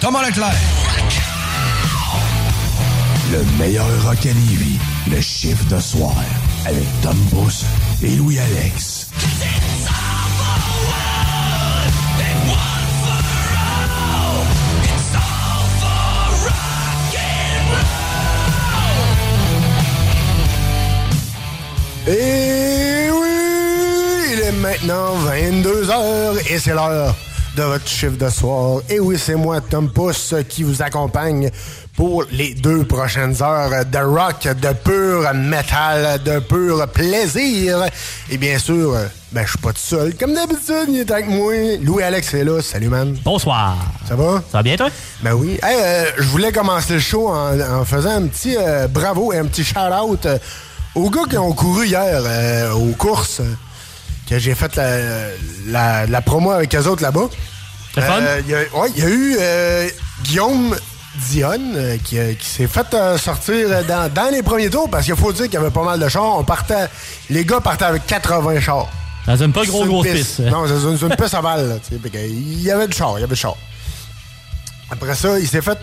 Thomas Leclerc. Le meilleur rock à Lévis, le chiffre de soir, avec Tom Bus et Louis-Alex. Et oui, il est maintenant 22h et c'est l'heure de votre chiffre de soir. Et oui, c'est moi, Tom Pousse, qui vous accompagne pour les deux prochaines heures de rock, de pur metal, de pur plaisir. Et bien sûr, ben, je suis pas tout seul. Comme d'habitude, il est avec moi. Louis-Alex est là. Salut, man. Bonsoir. Ça va? Ça va bien, toi? Ben oui. Hey, euh, je voulais commencer le show en, en faisant un petit euh, bravo et un petit shout-out euh, aux gars qui ont couru hier euh, aux courses. Que j'ai fait la, la, la promo avec eux autres là-bas. C'est fun? Euh, Il y, a- ouais, il y a eu euh, Guillaume Dionne euh, qui, euh, qui s'est fait euh, sortir dans, dans les premiers tours parce qu'il faut dire qu'il y avait pas mal de chars. On partait, les gars partaient avec 80 chars. Dans une pas gros grosse piste. piste. Non, c'est une, une piste à que Il y avait du char, il y avait du char. Après ça, il s'est fait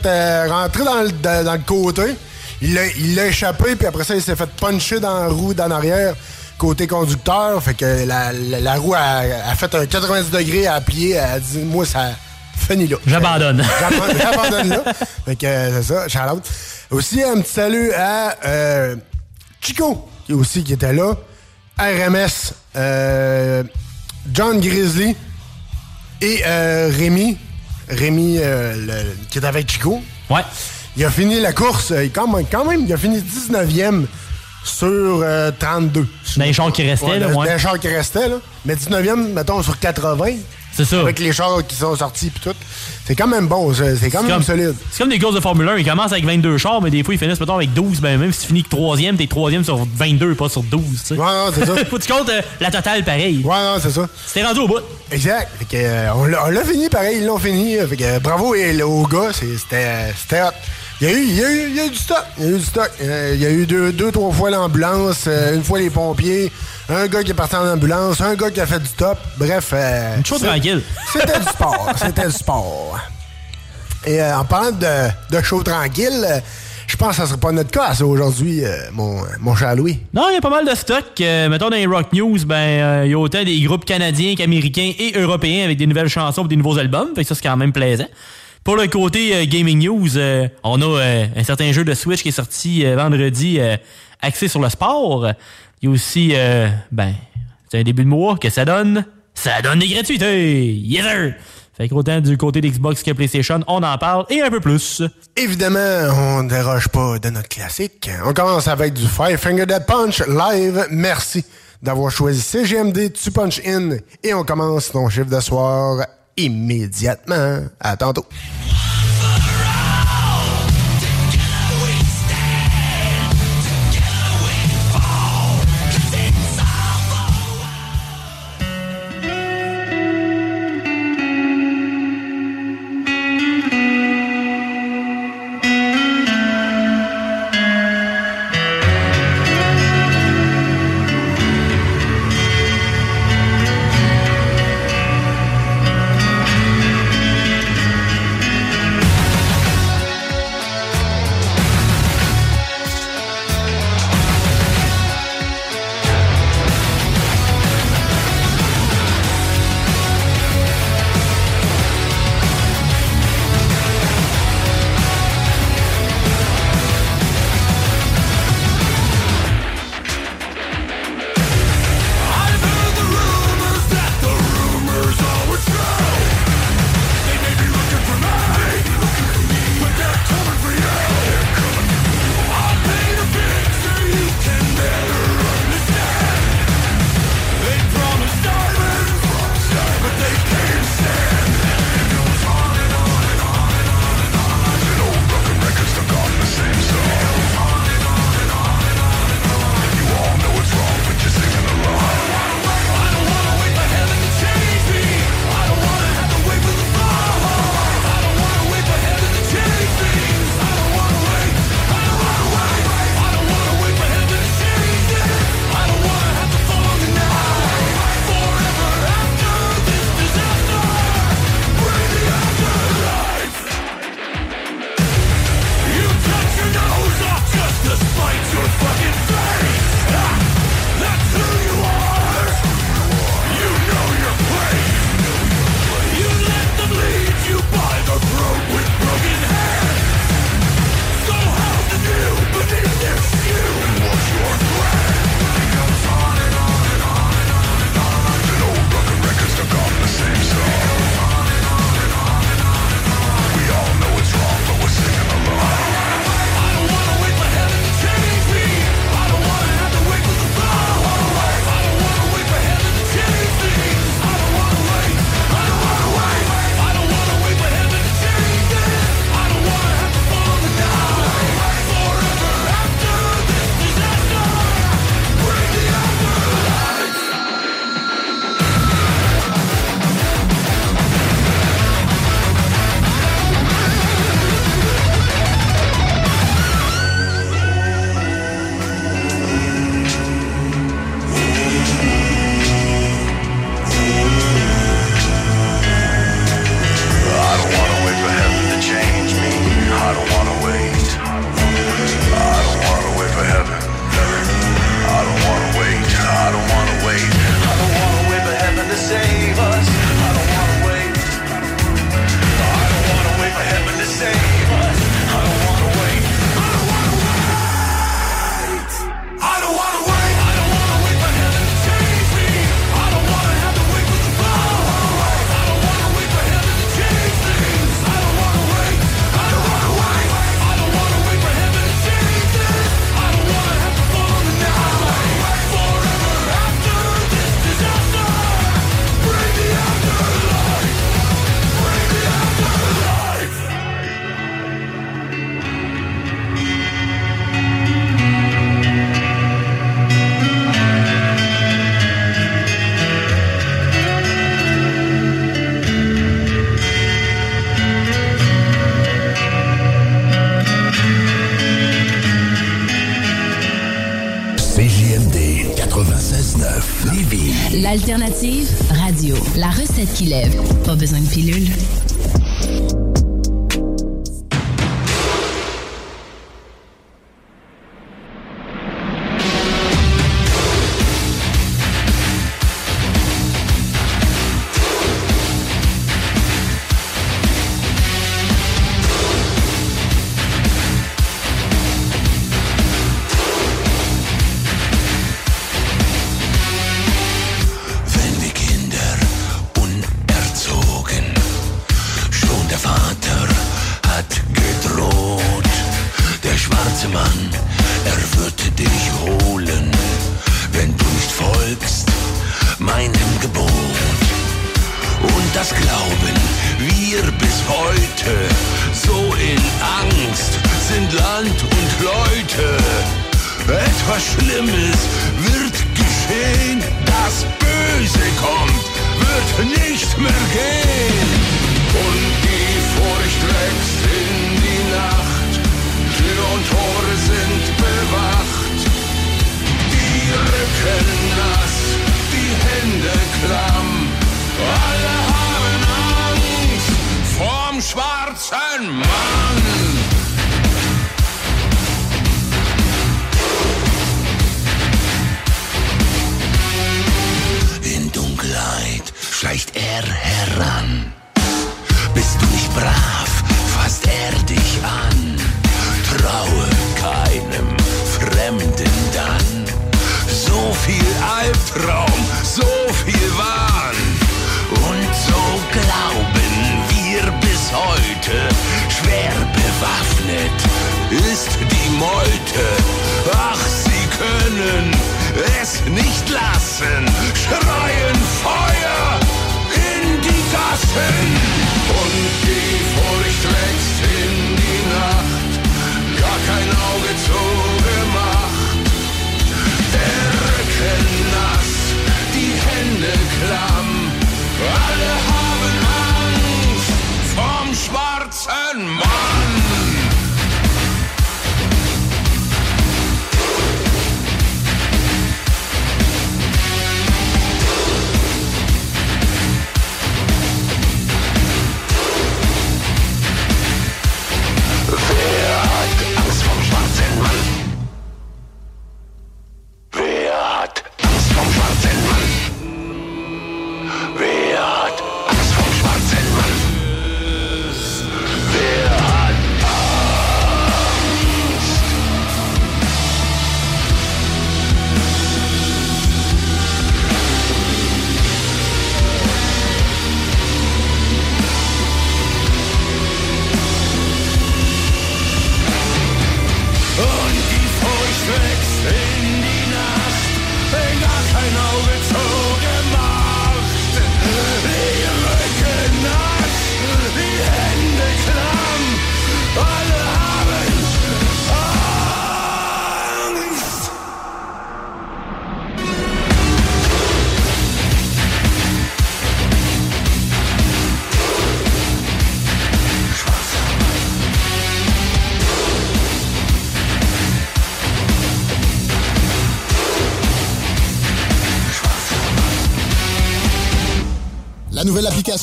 rentrer dans le, dans, dans le côté. Il l'a il l'a échappé, puis après ça, il s'est fait puncher dans la roue d'en arrière, côté conducteur. Fait que la, la- la roue a, a fait un 90 degrés, a plié, elle a dit Moi, ça finit là. J'abandonne. J'abandonne- là. Fait que c'est ça, shout out. Aussi, un petit salut à euh, Chico, qui aussi qui était là. RMS, euh, John Grizzly et euh, Rémi. Rémi, euh, le- qui est avec Chico. Ouais. Il a fini la course, euh, quand même, quand même il a fini 19e sur euh, 32. Dans les chars qui restaient, là, dans- ouais. Dans les chars qui restaient, là. Mais 19e, mettons, sur 80. C'est ça. Avec les chars qui sont sortis puis tout. C'est quand même bon, c'est quand même comme, solide. c'est comme des courses de Formule 1. Ils commencent avec 22 chars, mais des fois, ils finissent, mettons, avec 12. Ben, même si tu finis que 3e, t'es 3e sur 22, pas sur 12, tu sais. Ouais, non, c'est ça. Faut que tu comptes euh, la totale pareil. Ouais, non, c'est ça. C'était rendu au bout. Exact. Fait que, euh, on l'a fini pareil, ils l'ont fini. Fait que, euh, bravo et- aux gars, c'était hot. Il y, a eu, il, y a eu, il y a eu du stock. Il y a eu du stock. Euh, il y a eu deux, deux trois fois l'ambulance, une fois les pompiers, un gars qui est parti en ambulance, un gars qui a fait du top. Bref. Une chose tranquille. C'était du sport. C'était du sport. Et euh, en parlant de, de show tranquille, euh, je pense que ça serait pas notre cas aujourd'hui, euh, mon, mon cher Louis. Non, il y a pas mal de stock. Euh, mettons dans les Rock News, ben euh, il y a autant des groupes canadiens qu'américains et européens avec des nouvelles chansons et des nouveaux albums. Fait que ça, c'est quand même plaisant. Pour le côté euh, Gaming News, euh, on a euh, un certain jeu de Switch qui est sorti euh, vendredi euh, axé sur le sport. Il y a aussi, euh, ben, c'est un début de mois, que ça donne? Ça donne des gratuités! Yes sir! Fait qu'autant du côté d'Xbox que PlayStation, on en parle et un peu plus. Évidemment, on ne déroge pas de notre classique. On commence avec du Five Finger Dead Punch live. Merci d'avoir choisi CGMD Tu Punch In. Et on commence ton chiffre de soir immédiatement. À tantôt.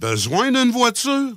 Besoin d'une voiture?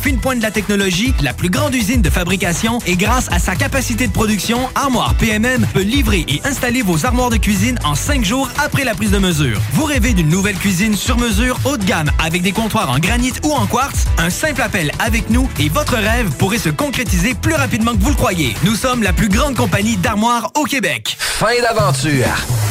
fine pointe de la technologie, la plus grande usine de fabrication et grâce à sa capacité de production, Armoire PMM peut livrer et installer vos armoires de cuisine en cinq jours après la prise de mesure. Vous rêvez d'une nouvelle cuisine sur mesure haut de gamme avec des comptoirs en granit ou en quartz? Un simple appel avec nous et votre rêve pourrait se concrétiser plus rapidement que vous le croyez. Nous sommes la plus grande compagnie d'armoires au Québec. Fin d'aventure!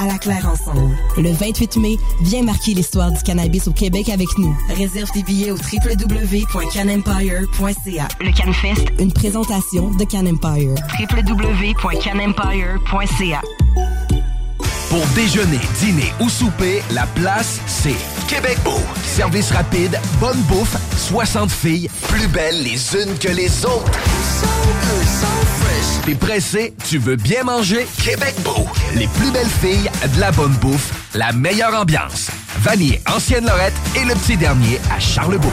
À la Claire ensemble. Le 28 mai, viens marquer l'histoire du cannabis au Québec avec nous. Réserve tes billets au www.canempire.ca. le CanFest, Une présentation de Can Empire. www.canempire.ca. Pour déjeuner, dîner ou souper, la place, c'est Québec Beau. Service rapide, bonne bouffe, 60 filles, plus belles les unes que les autres. T'es pressé, tu veux bien manger? Québec Beau. Les plus belles filles, de la bonne bouffe, la meilleure ambiance. Vanier, Ancienne Lorette et le petit dernier à Charlebourg.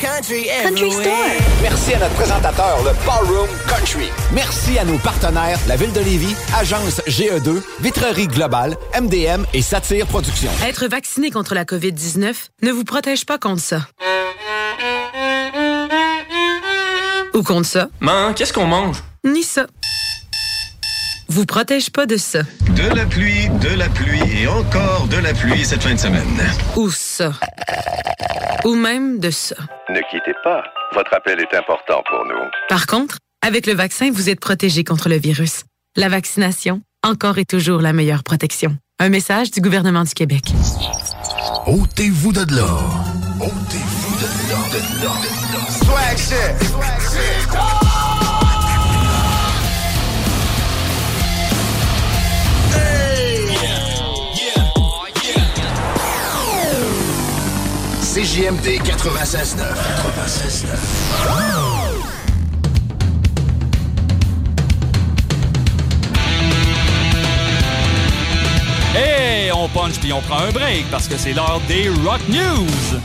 Country. Store. Merci à notre présentateur, le Ballroom Country. Merci à nos partenaires, la Ville de Lévis, Agence GE2, Vitrerie Globale, MDM et Satire Productions. Être vacciné contre la COVID-19 ne vous protège pas contre ça. Ou contre ça. Man, qu'est-ce qu'on mange? Ni ça. Vous protège pas de ça. De la pluie, de la pluie et encore de la pluie cette fin de semaine. Ou ça. Ou même de ça. Ne quittez pas. Votre appel est important pour nous. Par contre, avec le vaccin, vous êtes protégé contre le virus. La vaccination, encore et toujours la meilleure protection. Un message du gouvernement du Québec. Ôtez-vous de là. Ôtez-vous de là. Swag shit. Swag shit. CJMD 96.9. 96.9. Hey, on punch puis on prend un break parce que c'est l'heure des Rock News.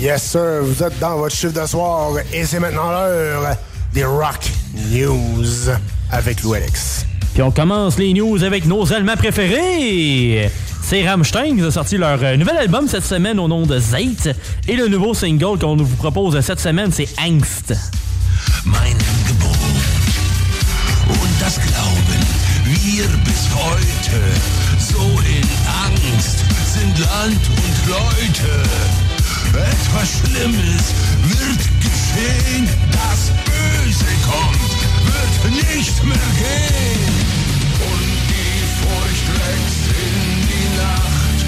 Yes, sir. Vous êtes dans votre chiffre de soir et c'est maintenant l'heure des Rock News avec Lou Alex. Puis on commence les news avec nos Allemands préférés. C'est Rammstein qui a sorti leur euh, nouvel album cette semaine au nom de Zeit. Et le nouveau single qu'on vous propose cette semaine, c'est Angst. Mein Gebot und das Glauben, wir bis heute so in Angst sind Land und Leute. Etwas Schlimmes wird geschehen, das nicht mehr gehen. Und die in die Nacht,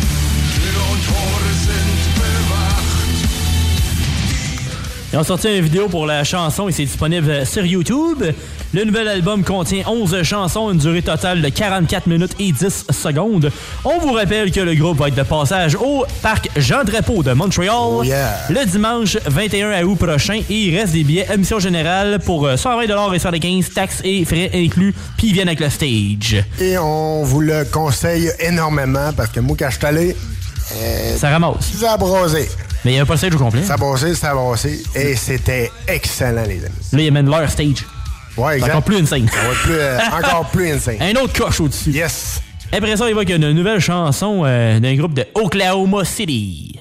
une vidéo pour la chanson et c'est disponible sur YouTube. Le nouvel album contient 11 chansons, une durée totale de 44 minutes et 10 secondes. On vous rappelle que le groupe va être de passage au parc Jean Drapeau de Montréal le dimanche 21 août prochain et il reste des billets émission générale pour euh, 120 et 75 taxes et frais inclus, puis ils viennent avec le stage. Et on vous le conseille énormément parce que moi, quand je suis allé, euh, Ça ramasse. ça a. Mais il n'y a pas le stage au complet. Ça a ça a. Et c'était excellent, les amis. Là, ils amènent leur stage. Ouais, exact. encore plus insane. Ça va être plus, euh, encore plus insane. Un autre coche au-dessus. Yes. Après ça, il va qu'il y a une nouvelle chanson euh, d'un groupe de Oklahoma City.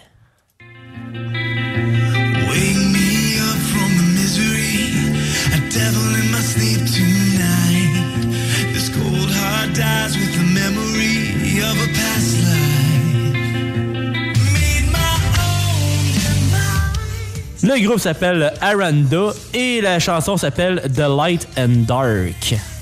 Le groupe s'appelle Aranda et la chanson s'appelle The Light and Dark.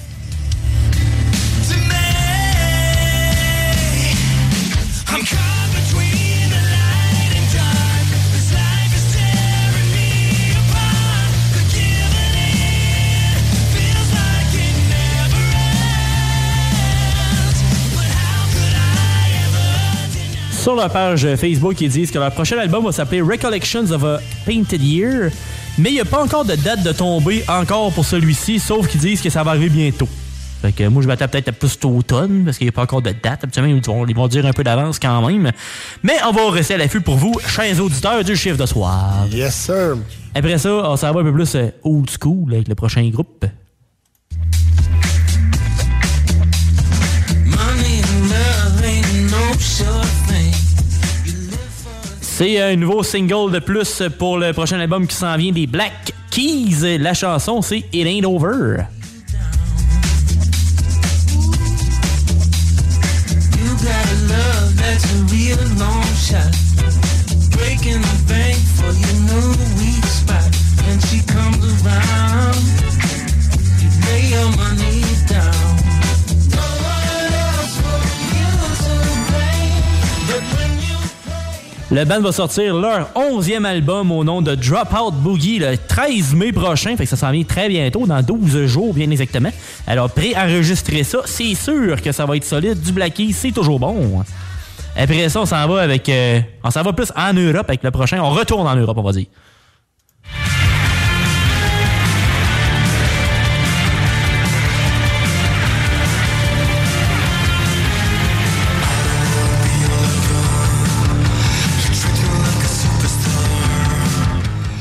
Sur leur page Facebook, ils disent que leur prochain album va s'appeler Recollections of a Painted Year, mais il n'y a pas encore de date de tombée encore pour celui-ci, sauf qu'ils disent que ça va arriver bientôt. Fait que moi, je m'attends peut-être à plus automne, parce qu'il n'y a pas encore de date. Habituellement, ils vont, ils vont dire un peu d'avance quand même. Mais on va rester à l'affût pour vous, chers auditeurs du chiffre de soir. Yes, sir. Après ça, on s'en va un peu plus euh, old school avec le prochain groupe. C'est un nouveau single de plus pour le prochain album qui s'en vient des Black Keys. La chanson, c'est It Ain't Over. Le band va sortir leur 11e album au nom de Dropout Boogie le 13 mai prochain. Fait que ça s'en vient très bientôt, dans 12 jours bien exactement. Alors, pré-enregistrer ça, c'est sûr que ça va être solide. Du Black c'est toujours bon. Après ça, on s'en va avec... euh, on s'en va plus en Europe avec le prochain. On retourne en Europe, on va dire.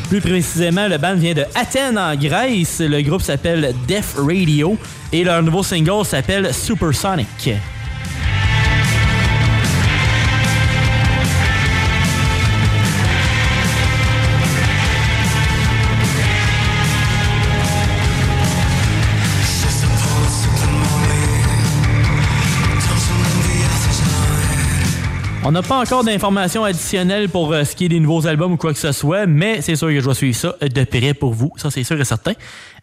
Plus précisément, le band vient de Athènes en Grèce. Le groupe s'appelle Def Radio et leur nouveau single s'appelle Supersonic. On n'a pas encore d'informations additionnelles pour euh, ce qui est des nouveaux albums ou quoi que ce soit, mais c'est sûr que je vais suivre ça de près pour vous. Ça, c'est sûr et certain.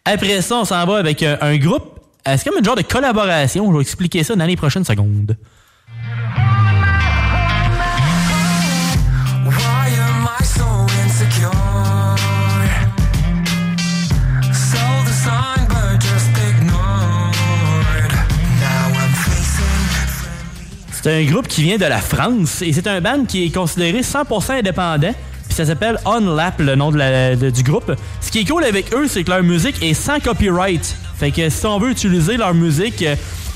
Après ça, on s'en va avec euh, un groupe. Euh, C'est comme un genre de collaboration. Je vais expliquer ça dans les prochaines secondes. C'est un groupe qui vient de la France et c'est un band qui est considéré 100% indépendant. Puis ça s'appelle Unlap, le nom du groupe. Ce qui est cool avec eux, c'est que leur musique est sans copyright. Fait que si on veut utiliser leur musique euh,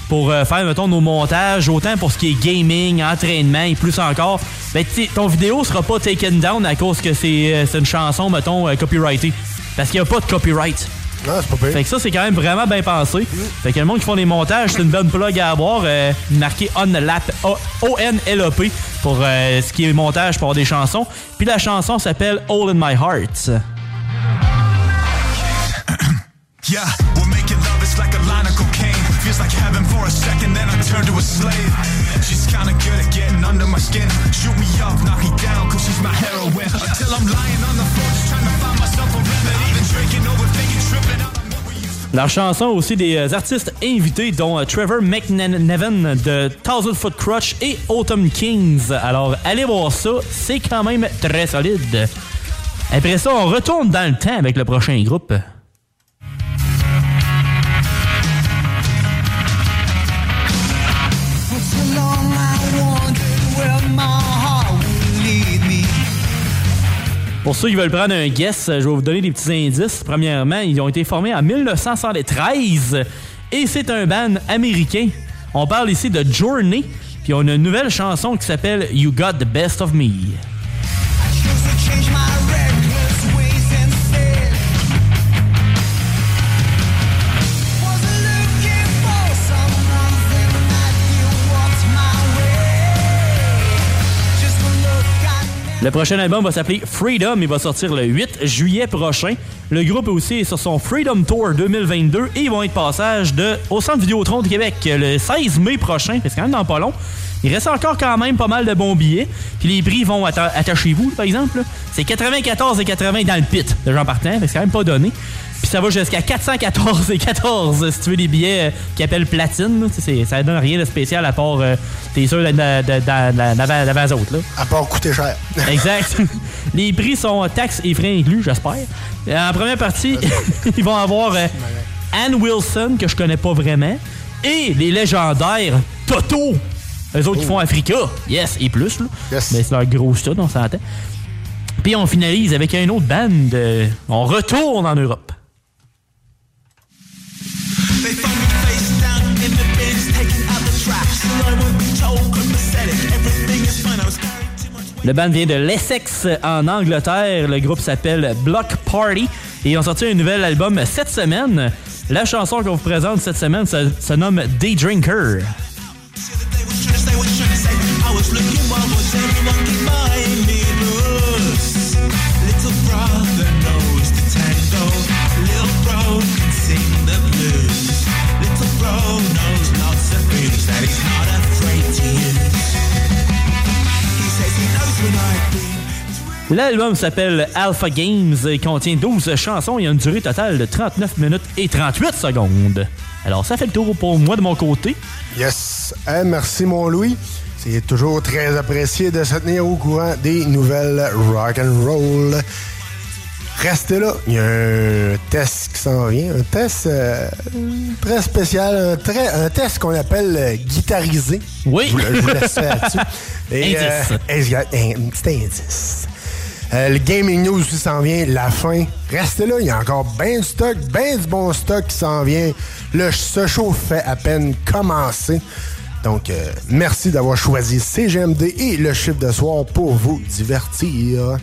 pour euh, faire, mettons, nos montages, autant pour ce qui est gaming, entraînement et plus encore, ben, ton vidéo sera pas taken down à cause que c'est euh, une chanson, mettons, copyrightée. Parce qu'il n'y a pas de copyright. Non, c'est pas pire. Fait que ça, c'est quand même vraiment bien pensé. Fait que le monde qui font les montages, c'est une bonne plug à avoir. euh, marqué Unlap, O-N-L-A-P, pour euh, ce qui est montage pour avoir des chansons. Puis la chanson s'appelle All in My Heart. Yeah, we're making love, it's like a line of cocaine. Feels like heaven for a second, then I turn to a slave. She's kinda good at getting under my skin. Shoot me up, knock me down, cause she's my heroine. Until I'm lying on the floor, just trying to find myself a remedy. Been drinking, overthinking. Leur chanson aussi des euh, artistes invités, dont euh, Trevor McNevin de Thousand Foot Crutch et Autumn Kings. Alors, allez voir ça, c'est quand même très solide. Après ça, on retourne dans le temps avec le prochain groupe. Pour ceux qui veulent prendre un guess, je vais vous donner des petits indices. Premièrement, ils ont été formés en 1973 et c'est un band américain. On parle ici de Journey, puis on a une nouvelle chanson qui s'appelle You Got the Best of Me. Le prochain album va s'appeler Freedom. Il va sortir le 8 juillet prochain. Le groupe aussi sur son Freedom Tour 2022 et ils vont être passage de, au Centre Vidéotron de Québec le 16 mai prochain. C'est quand même dans pas long. Il reste encore quand même pas mal de bons billets. Puis les prix vont atta- attachez-vous, par exemple. C'est 94,80 dans le pit de Jean que C'est quand même pas donné. Puis ça va jusqu'à 414,14 si tu veux des billets euh, qui appellent platine. Ça donne rien de spécial à part euh, t'es sûr devant les autres. Là. À part coûter cher. Exact. Les prix sont taxes et frais inclus, j'espère. Euh, En première partie, ils vont avoir euh, Ann Wilson, que je connais pas vraiment, et les légendaires Toto. Eux autres qui font Africa. Yes, et plus. Là. Mais c'est leur gros stud, on s'entend. Puis on finalise avec un autre band. euh, on retourne en Europe. Le band vient de l'Essex en Angleterre. Le groupe s'appelle Block Party et ils ont sorti un nouvel album cette semaine. La chanson qu'on vous présente cette semaine se, nomme Day Drinker. L'album s'appelle Alpha Games et contient 12 chansons et a une durée totale de 39 minutes et 38 secondes. Alors ça fait le tour pour moi de mon côté. Yes. Eh, merci, mon Louis. C'est toujours très apprécié de se tenir au courant des nouvelles rock and roll. Restez là, il y a un test qui s'en vient, un test euh, très spécial, un, très- un test qu'on appelle euh, guitarisé. Oui. Je vous, le- je vous laisse là-dessus. Et, Indice. euh, exact, un petit indice. Euh, le Gaming News aussi s'en vient, la fin. Restez là, il y a encore bien du stock, bien du bon stock qui s'en vient. Le, ce show fait à peine commencer. Donc, euh, merci d'avoir choisi CGMD et le chiffre de soir pour vous divertir.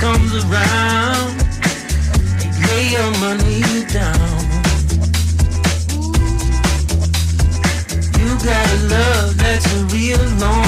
Comes around, lay your money down. You got a love that's a real long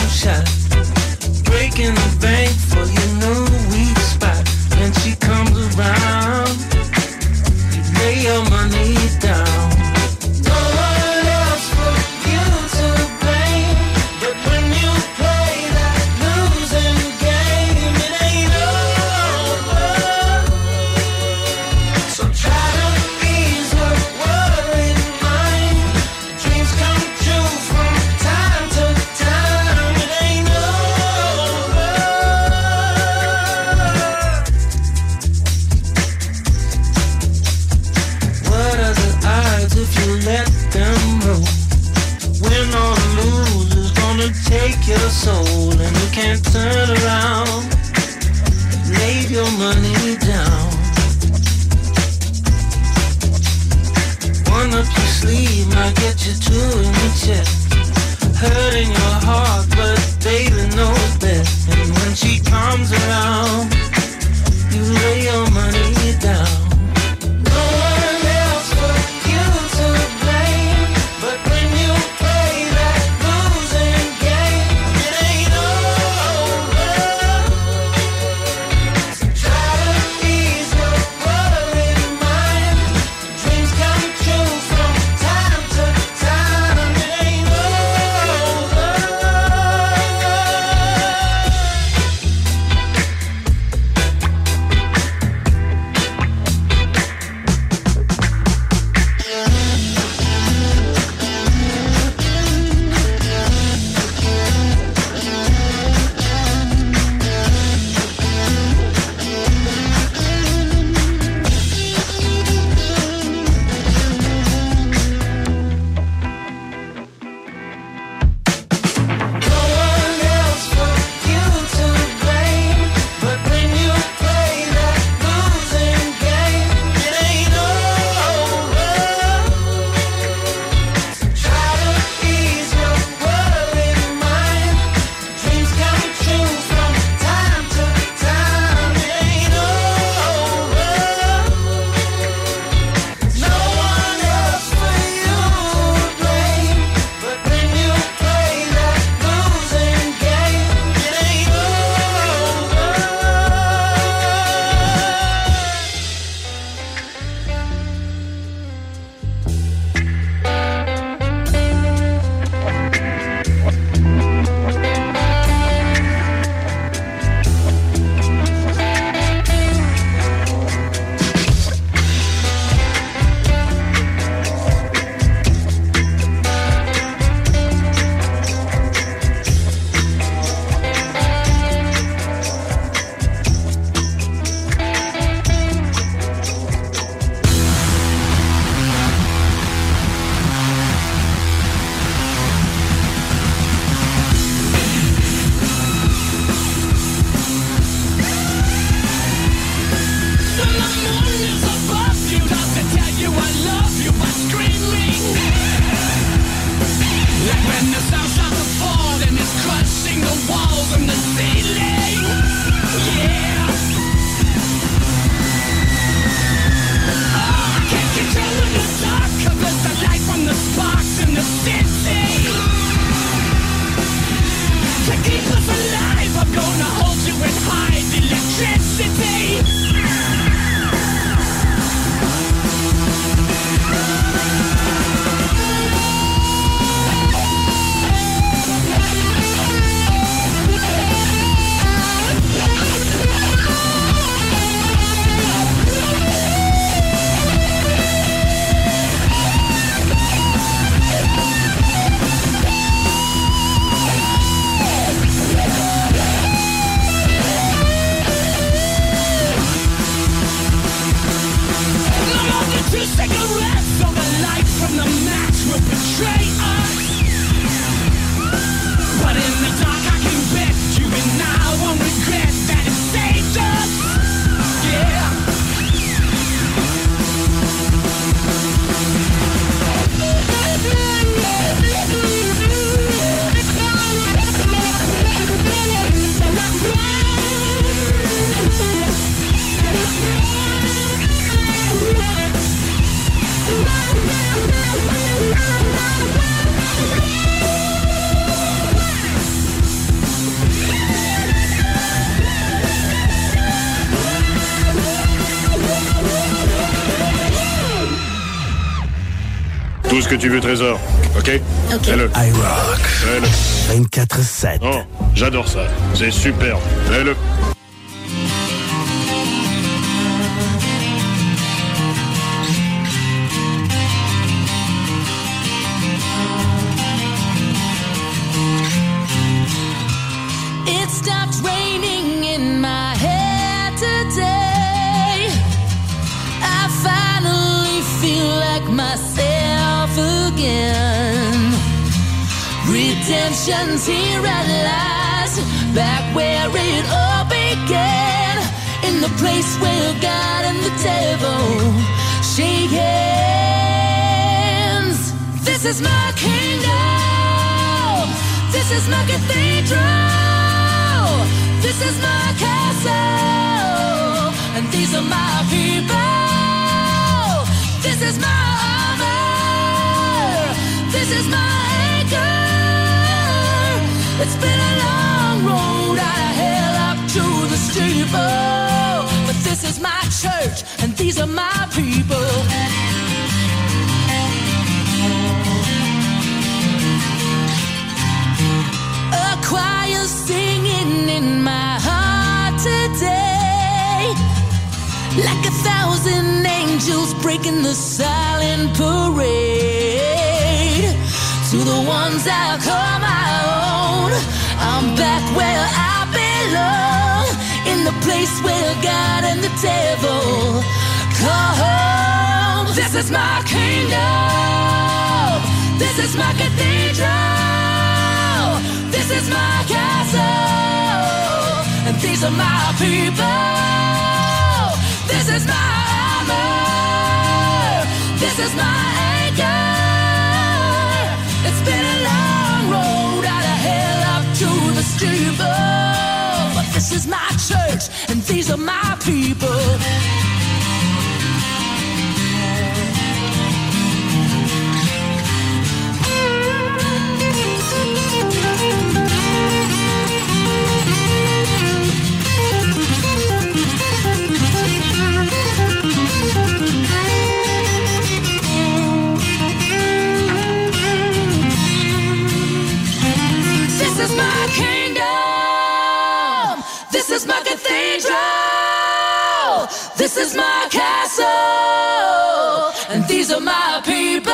tu veux, Trésor. OK? OK. Fais-le. I rock. Fais-le. 24-7. Oh, j'adore ça. C'est superbe. Fais-le. Here at last, back where it all began. In the place where God and the devil shake hands. This is my kingdom. This is my cathedral. This is my castle. And these are my people. This is my armor. This is my anchor. It's been a long road out of hell up to the steeple. But this is my church, and these are my people. A choir singing in my heart today. Like a thousand angels breaking the silent parade. The ones I call my own, I'm back where I belong. In the place where God and the devil call home. This is my kingdom. This is my cathedral. This is my castle. And these are my people. This is my armor. This is my. It's been a long road out of hell up to the steeple. But this is my church, and these are my people. Cathedral. This is my castle. And these are my people.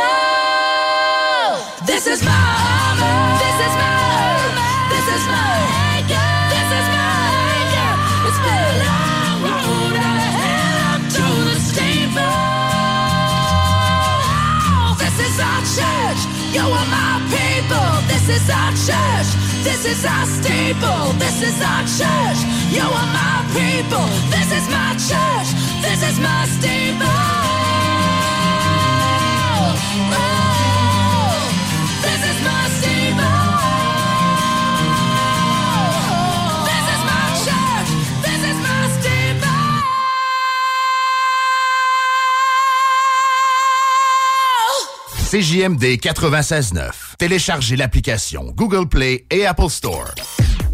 This is my armor. This is my. This is my anchor. It's been a long road to the steeple. Oh, this is our church. You are my people. This is our church. This is our staple. This is our church. You are my people. This is my church. This is my steeple. This is my church. This is my steeple. CJMD 96.9. Téléchargez l'application Google Play et Apple Store.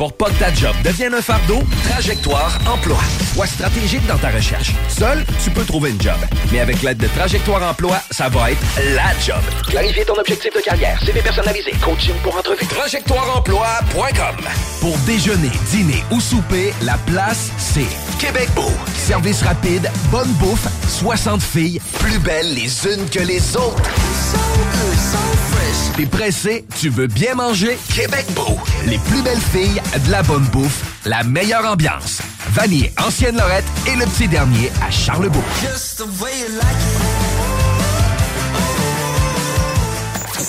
Pour pas que ta job devienne un fardeau, Trajectoire Emploi. Sois stratégique dans ta recherche. Seul, tu peux trouver une job. Mais avec l'aide de Trajectoire Emploi, ça va être la job. Clarifier ton objectif de carrière, CV personnalisé, coaching pour entrevue. TrajectoireEmploi.com Pour déjeuner, dîner ou souper, la place, c'est Québec Beau. Service rapide, bonne bouffe, 60 filles, plus belles les unes que les autres. T'es pressé, tu veux bien manger? Québec Beau. Les plus belles filles, de la bonne bouffe, la meilleure ambiance. Vanier, Ancienne Lorette et le petit dernier à Charlebourg.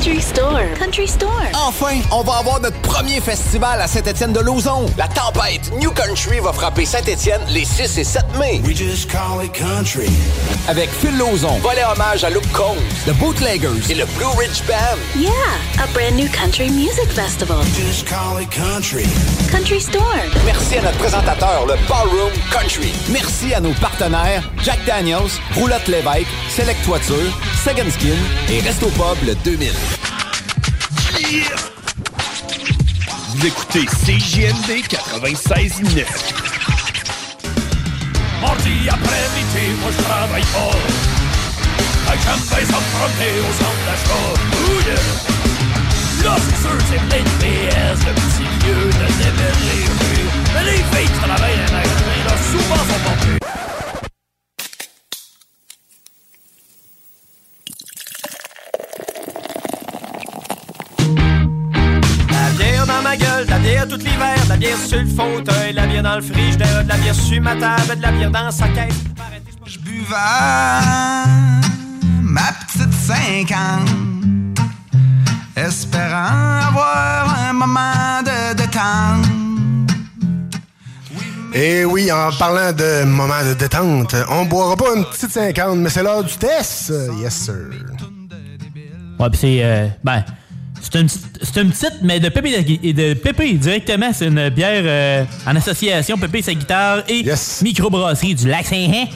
Country Store. Country Store. Enfin, on va avoir notre premier festival à Saint-Étienne de Lauzon. La tempête New Country va frapper Saint-Étienne les 6 et 7 mai. We just call it country. Avec Phil Lauzon, volet hommage à Luke Combs, The Bootleggers et le Blue Ridge Band. Yeah, a brand new country music festival. Just call it country. Country Store. Merci à notre présentateur, le Ballroom Country. Merci à nos partenaires Jack Daniels, Roulotte Lévesque, Select Toiture, Second Skin et Resto Pub le 2000. Vous écoutez CJMD 96.9. Mardi après-midi, moi je travaille pas. J'aime bien s'affronter au centre d'achat. Là, c'est sûr, c'est plein de PS, le petit vieux de déménager. Mais les filles travaillent magasins, là, souvent sont pas dans ma gueule, de la bière tout l'hiver, de la bière sur le fauteuil, de la bière dans le frigidaire, de la bière sur ma table, de la bière dans sa caisse. Je buvais ma petite 50, espérant avoir un moment de détente. Et oui, en parlant de moment de détente, on boira pas une petite 50, mais c'est l'heure du test. Yes, sir. Ouais, pis c'est. euh, ben. C'est une, une petite, mais de Pépé, et de Pépé directement. C'est une bière euh, en association Pépé sa guitare et microbrasserie du Lac Saint-Hen.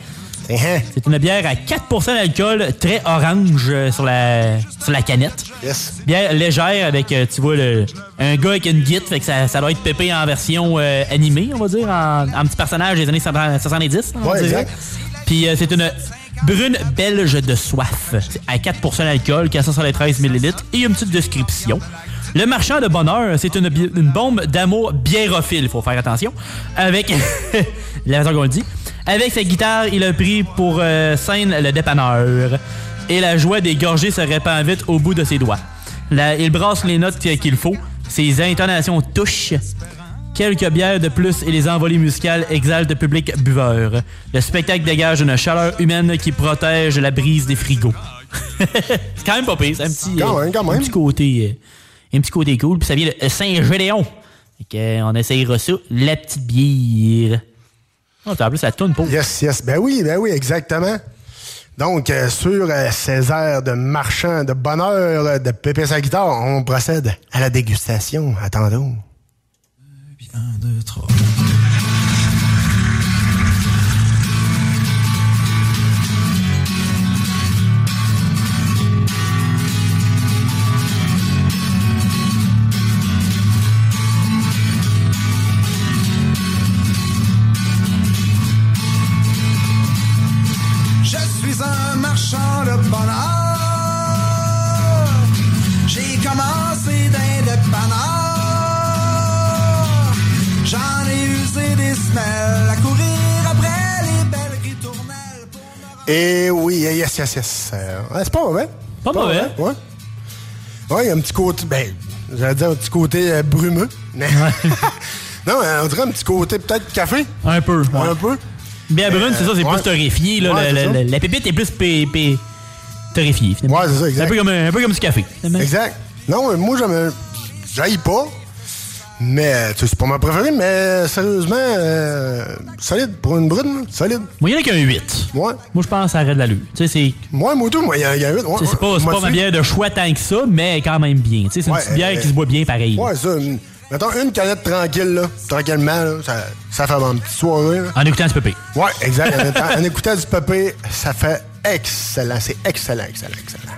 C'est une bière à 4% d'alcool, très orange euh, sur la, sur la canette. Bière légère avec, euh, tu vois, le, un gars avec une guitare, fait que ça, ça doit être Pépé en version euh, animée, on va dire, en, en petit personnage des années 70. on Ouais, exact. Puis c'est une brune belge de soif. À 4% d'alcool, 413 ml. Et une petite description. Le marchand de bonheur, c'est une, bombe d'amour biérophile, faut faire attention. Avec. la façon qu'on le dit. Avec sa guitare, il a pris pour euh, scène le dépanneur. Et la joie des gorgées se répand vite au bout de ses doigts. Il brasse les notes qu'il faut. Ses intonations touchent. Quelques bières de plus et les envolées musicales exaltent le public buveur. Le spectacle dégage une chaleur humaine qui protège la brise des frigos. c'est quand même pas pire, c'est un petit, Quand même, quand un petit côté, euh, un petit côté cool. Puis ça vient de Saint-Gédéon. Euh, on essayera ça, la petite bière. Oh, en plus, ça tourne pas. Yes, yes. Ben oui, ben oui, exactement. Donc, euh, sur euh, ces airs de marchand de bonheur de Pépé sa guitare, on procède à la dégustation. Attendons. Un, deux, trois. Et oui, yes, yes, yes. Euh, c'est pas mauvais. Pas mauvais. Ouais. Ouais, il y a un petit côté, ben, j'allais dire un petit côté euh, brumeux. Mais- non, euh, on dirait un petit côté peut-être café. Un peu. Ouais, un peu. Bien brune, c'est ça, c'est ouais. plus torréfié. Là, Ouais, la pépite est plus torréfiée. finalement. Ouais, c'est ça, exact. Un peu comme, un peu comme du café. finalement. Exact. Non, euh, moi, j'aime. J'aille pas. Mais, tu sais, c'est pas ma préférée, mais sérieusement, euh, solide pour une brune, solide. Moi, il y en a qu'un 8. Ouais. Moi, je pense. Tu sais, c'est. Moi, moi, tout, moi, il y, a- un 8. Ouais, C'est pas, c'est pas ma bière de choix tant que ça, mais quand même bien. Tu sais, C'est une petite bière euh, qui se boit bien pareil. Ouais, ça. une- mettons une canette tranquille, là. Tranquillement, là. Ça, ça fait une petite soirée, là. En écoutant du pépé. Ouais, exact. En, en écoutant du pépé, ça fait excellent. C'est excellent, excellent, excellent.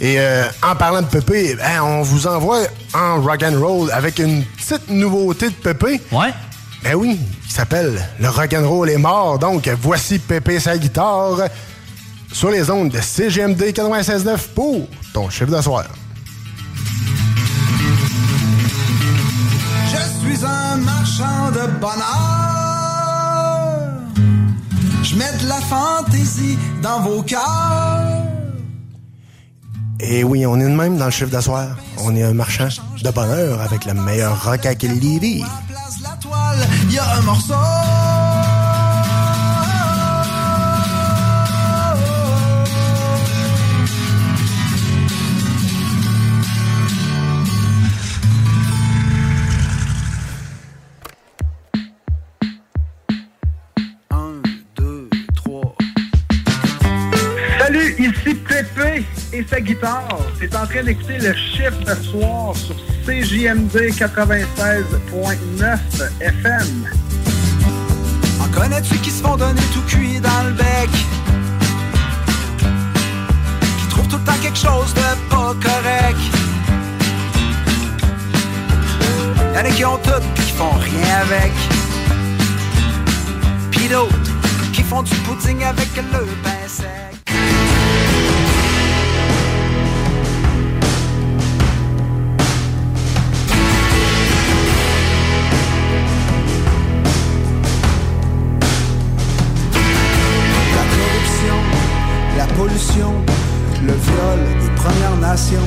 Et euh, en parlant de pépé, ben, on vous envoie en rock and roll avec une petite nouveauté de pépé. Ouais. Ben oui, qui s'appelle Le rock and roll est mort. Donc voici Pépé sa guitare sur les ondes de CGMD 96.9 pour ton chiffre de soir. Je suis un marchand de bonheur. Je mets de la fantaisie dans vos cœurs. Et oui, on est de même dans le chiffre de soir. On est un marchand de bonheur avec le meilleur rock à Lévis. La il. Et sa guitare. T'es en train d'écouter le chiffre de soir sur CJMD 96.9 FM. En connais-tu qui se font donner tout cuit dans le bec? Qui trouvent tout le temps quelque chose de pas correct? Y'en a qui ont tout pis qui font rien avec. Pis d'autres qui font du pudding avec le pain sec. Le viol des Premières Nations.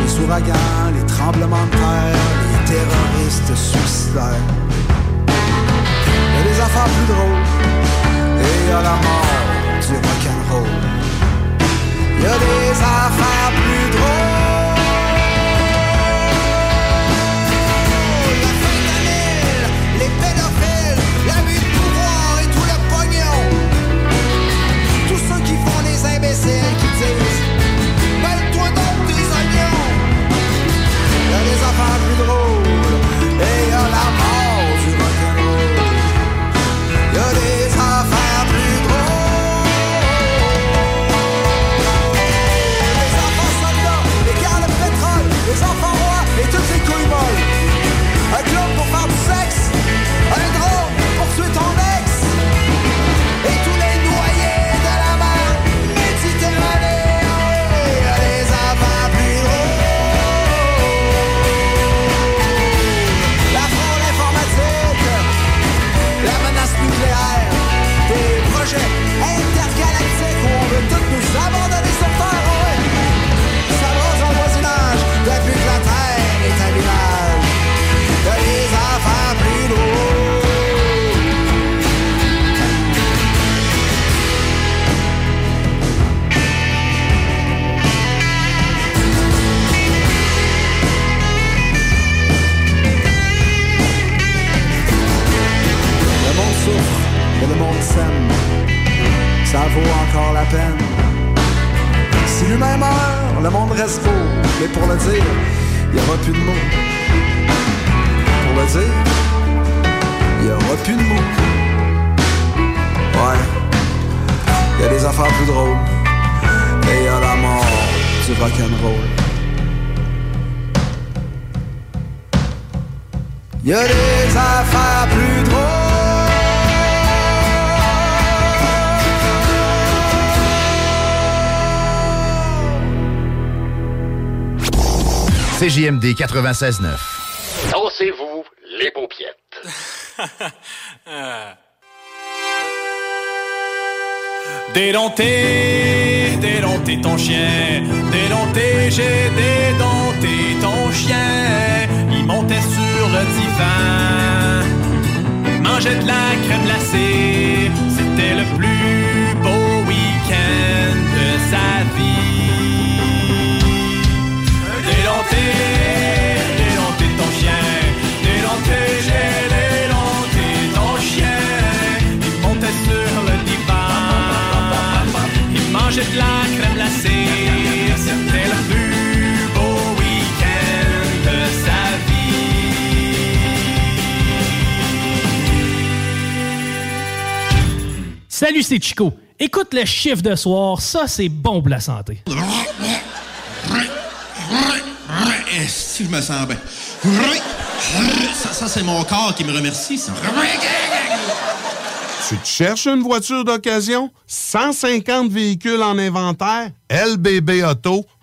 Les ouragans, les tremblements de terre, les terroristes suicidaires. Il y a des affaires plus drôles et il y a la mort du rock'n'roll. Il y a des affaires plus drôles. Imbéciles qui disent Mêle-toi donc affaires plus drôles Ça vaut encore la peine. Si l'humain meurt, le monde reste beau. Mais pour le dire, il n'y aura plus de mots. Pour le dire, il n'y aura plus de mots. Ouais. Il y a des affaires plus drôles. Et il y a la mort du rock'n'roll. Il y a des affaires plus drôles. CJMD 96.9. Dansez-vous les paupiètes. Dédompté, dédompté ton chien, dédompté, j'ai dédompté ton chien. Il montait sur le divan, mangeait de la crème glacée. Salut, c'est Chico. Écoute le chiffre de soir, ça c'est bon pour la santé. Si je me sens bien? Ça, ça, c'est mon corps qui me remercie, ça. Tu te cherches une voiture d'occasion? 150 véhicules en inventaire? lbbauto.com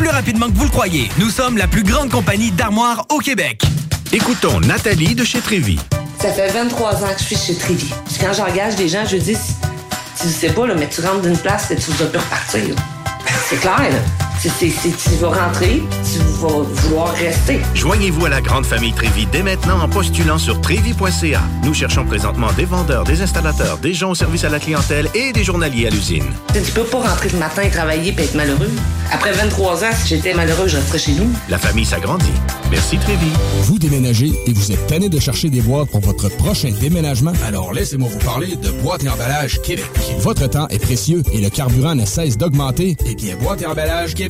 plus rapidement que vous le croyez. Nous sommes la plus grande compagnie d'armoires au Québec. Écoutons Nathalie de chez Trévy. Ça fait 23 ans que je suis chez Trévy. Puis quand j'engage des gens, je dis, tu sais pas, là, mais tu rentres d'une place et tu vas plus repartir. C'est clair, là. C'est- tu vas rentrer, tu vas vouloir rester. Joignez-vous à la grande famille Trévi dès maintenant en postulant sur trévi.ca. Nous cherchons présentement des vendeurs, des installateurs, des gens au service à la clientèle et des journaliers à l'usine. Tu peux pas rentrer le matin et travailler et être malheureux. Après 23 ans, si j'étais malheureux, je resterais chez nous. La famille s'agrandit. Merci Trévi. Vous déménagez et vous êtes tanné de chercher des boîtes pour votre prochain déménagement? Alors laissez-moi vous parler de Boîte et Emballage Québec. Votre temps est précieux et le carburant ne cesse d'augmenter. Eh bien, Boîte et Emballage Québec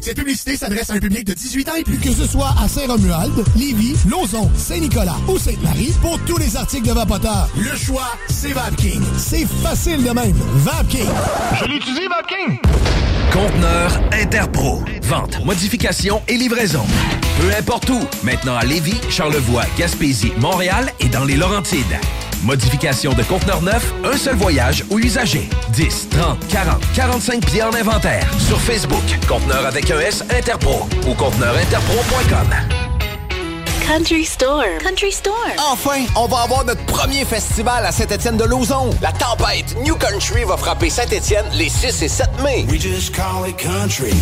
Cette publicité s'adresse à un public de 18 ans et plus. Que ce soit à Saint-Romuald, Lévis, Lauson, Saint-Nicolas ou Sainte-Marie, pour tous les articles de Vapoteur, le choix, c'est VapKing. C'est facile de même. VapKing. Je l'utilise, VapKing. Conteneur Interpro. Vente, modification et livraison. Peu importe où. Maintenant à Lévis, Charlevoix, Gaspésie, Montréal et dans les Laurentides. Modification de conteneur neuf, un seul voyage ou usager. 10, 30, 40, 45 pieds en inventaire. Sur Facebook, conteneur avec un S Interpro ou conteneurinterpro.com. Country Store. Country Store. Enfin, on va avoir notre premier festival à Saint-Étienne-de-Lauzon. La tempête New Country va frapper Saint-Étienne les 6 et 7 mai. We just call it country.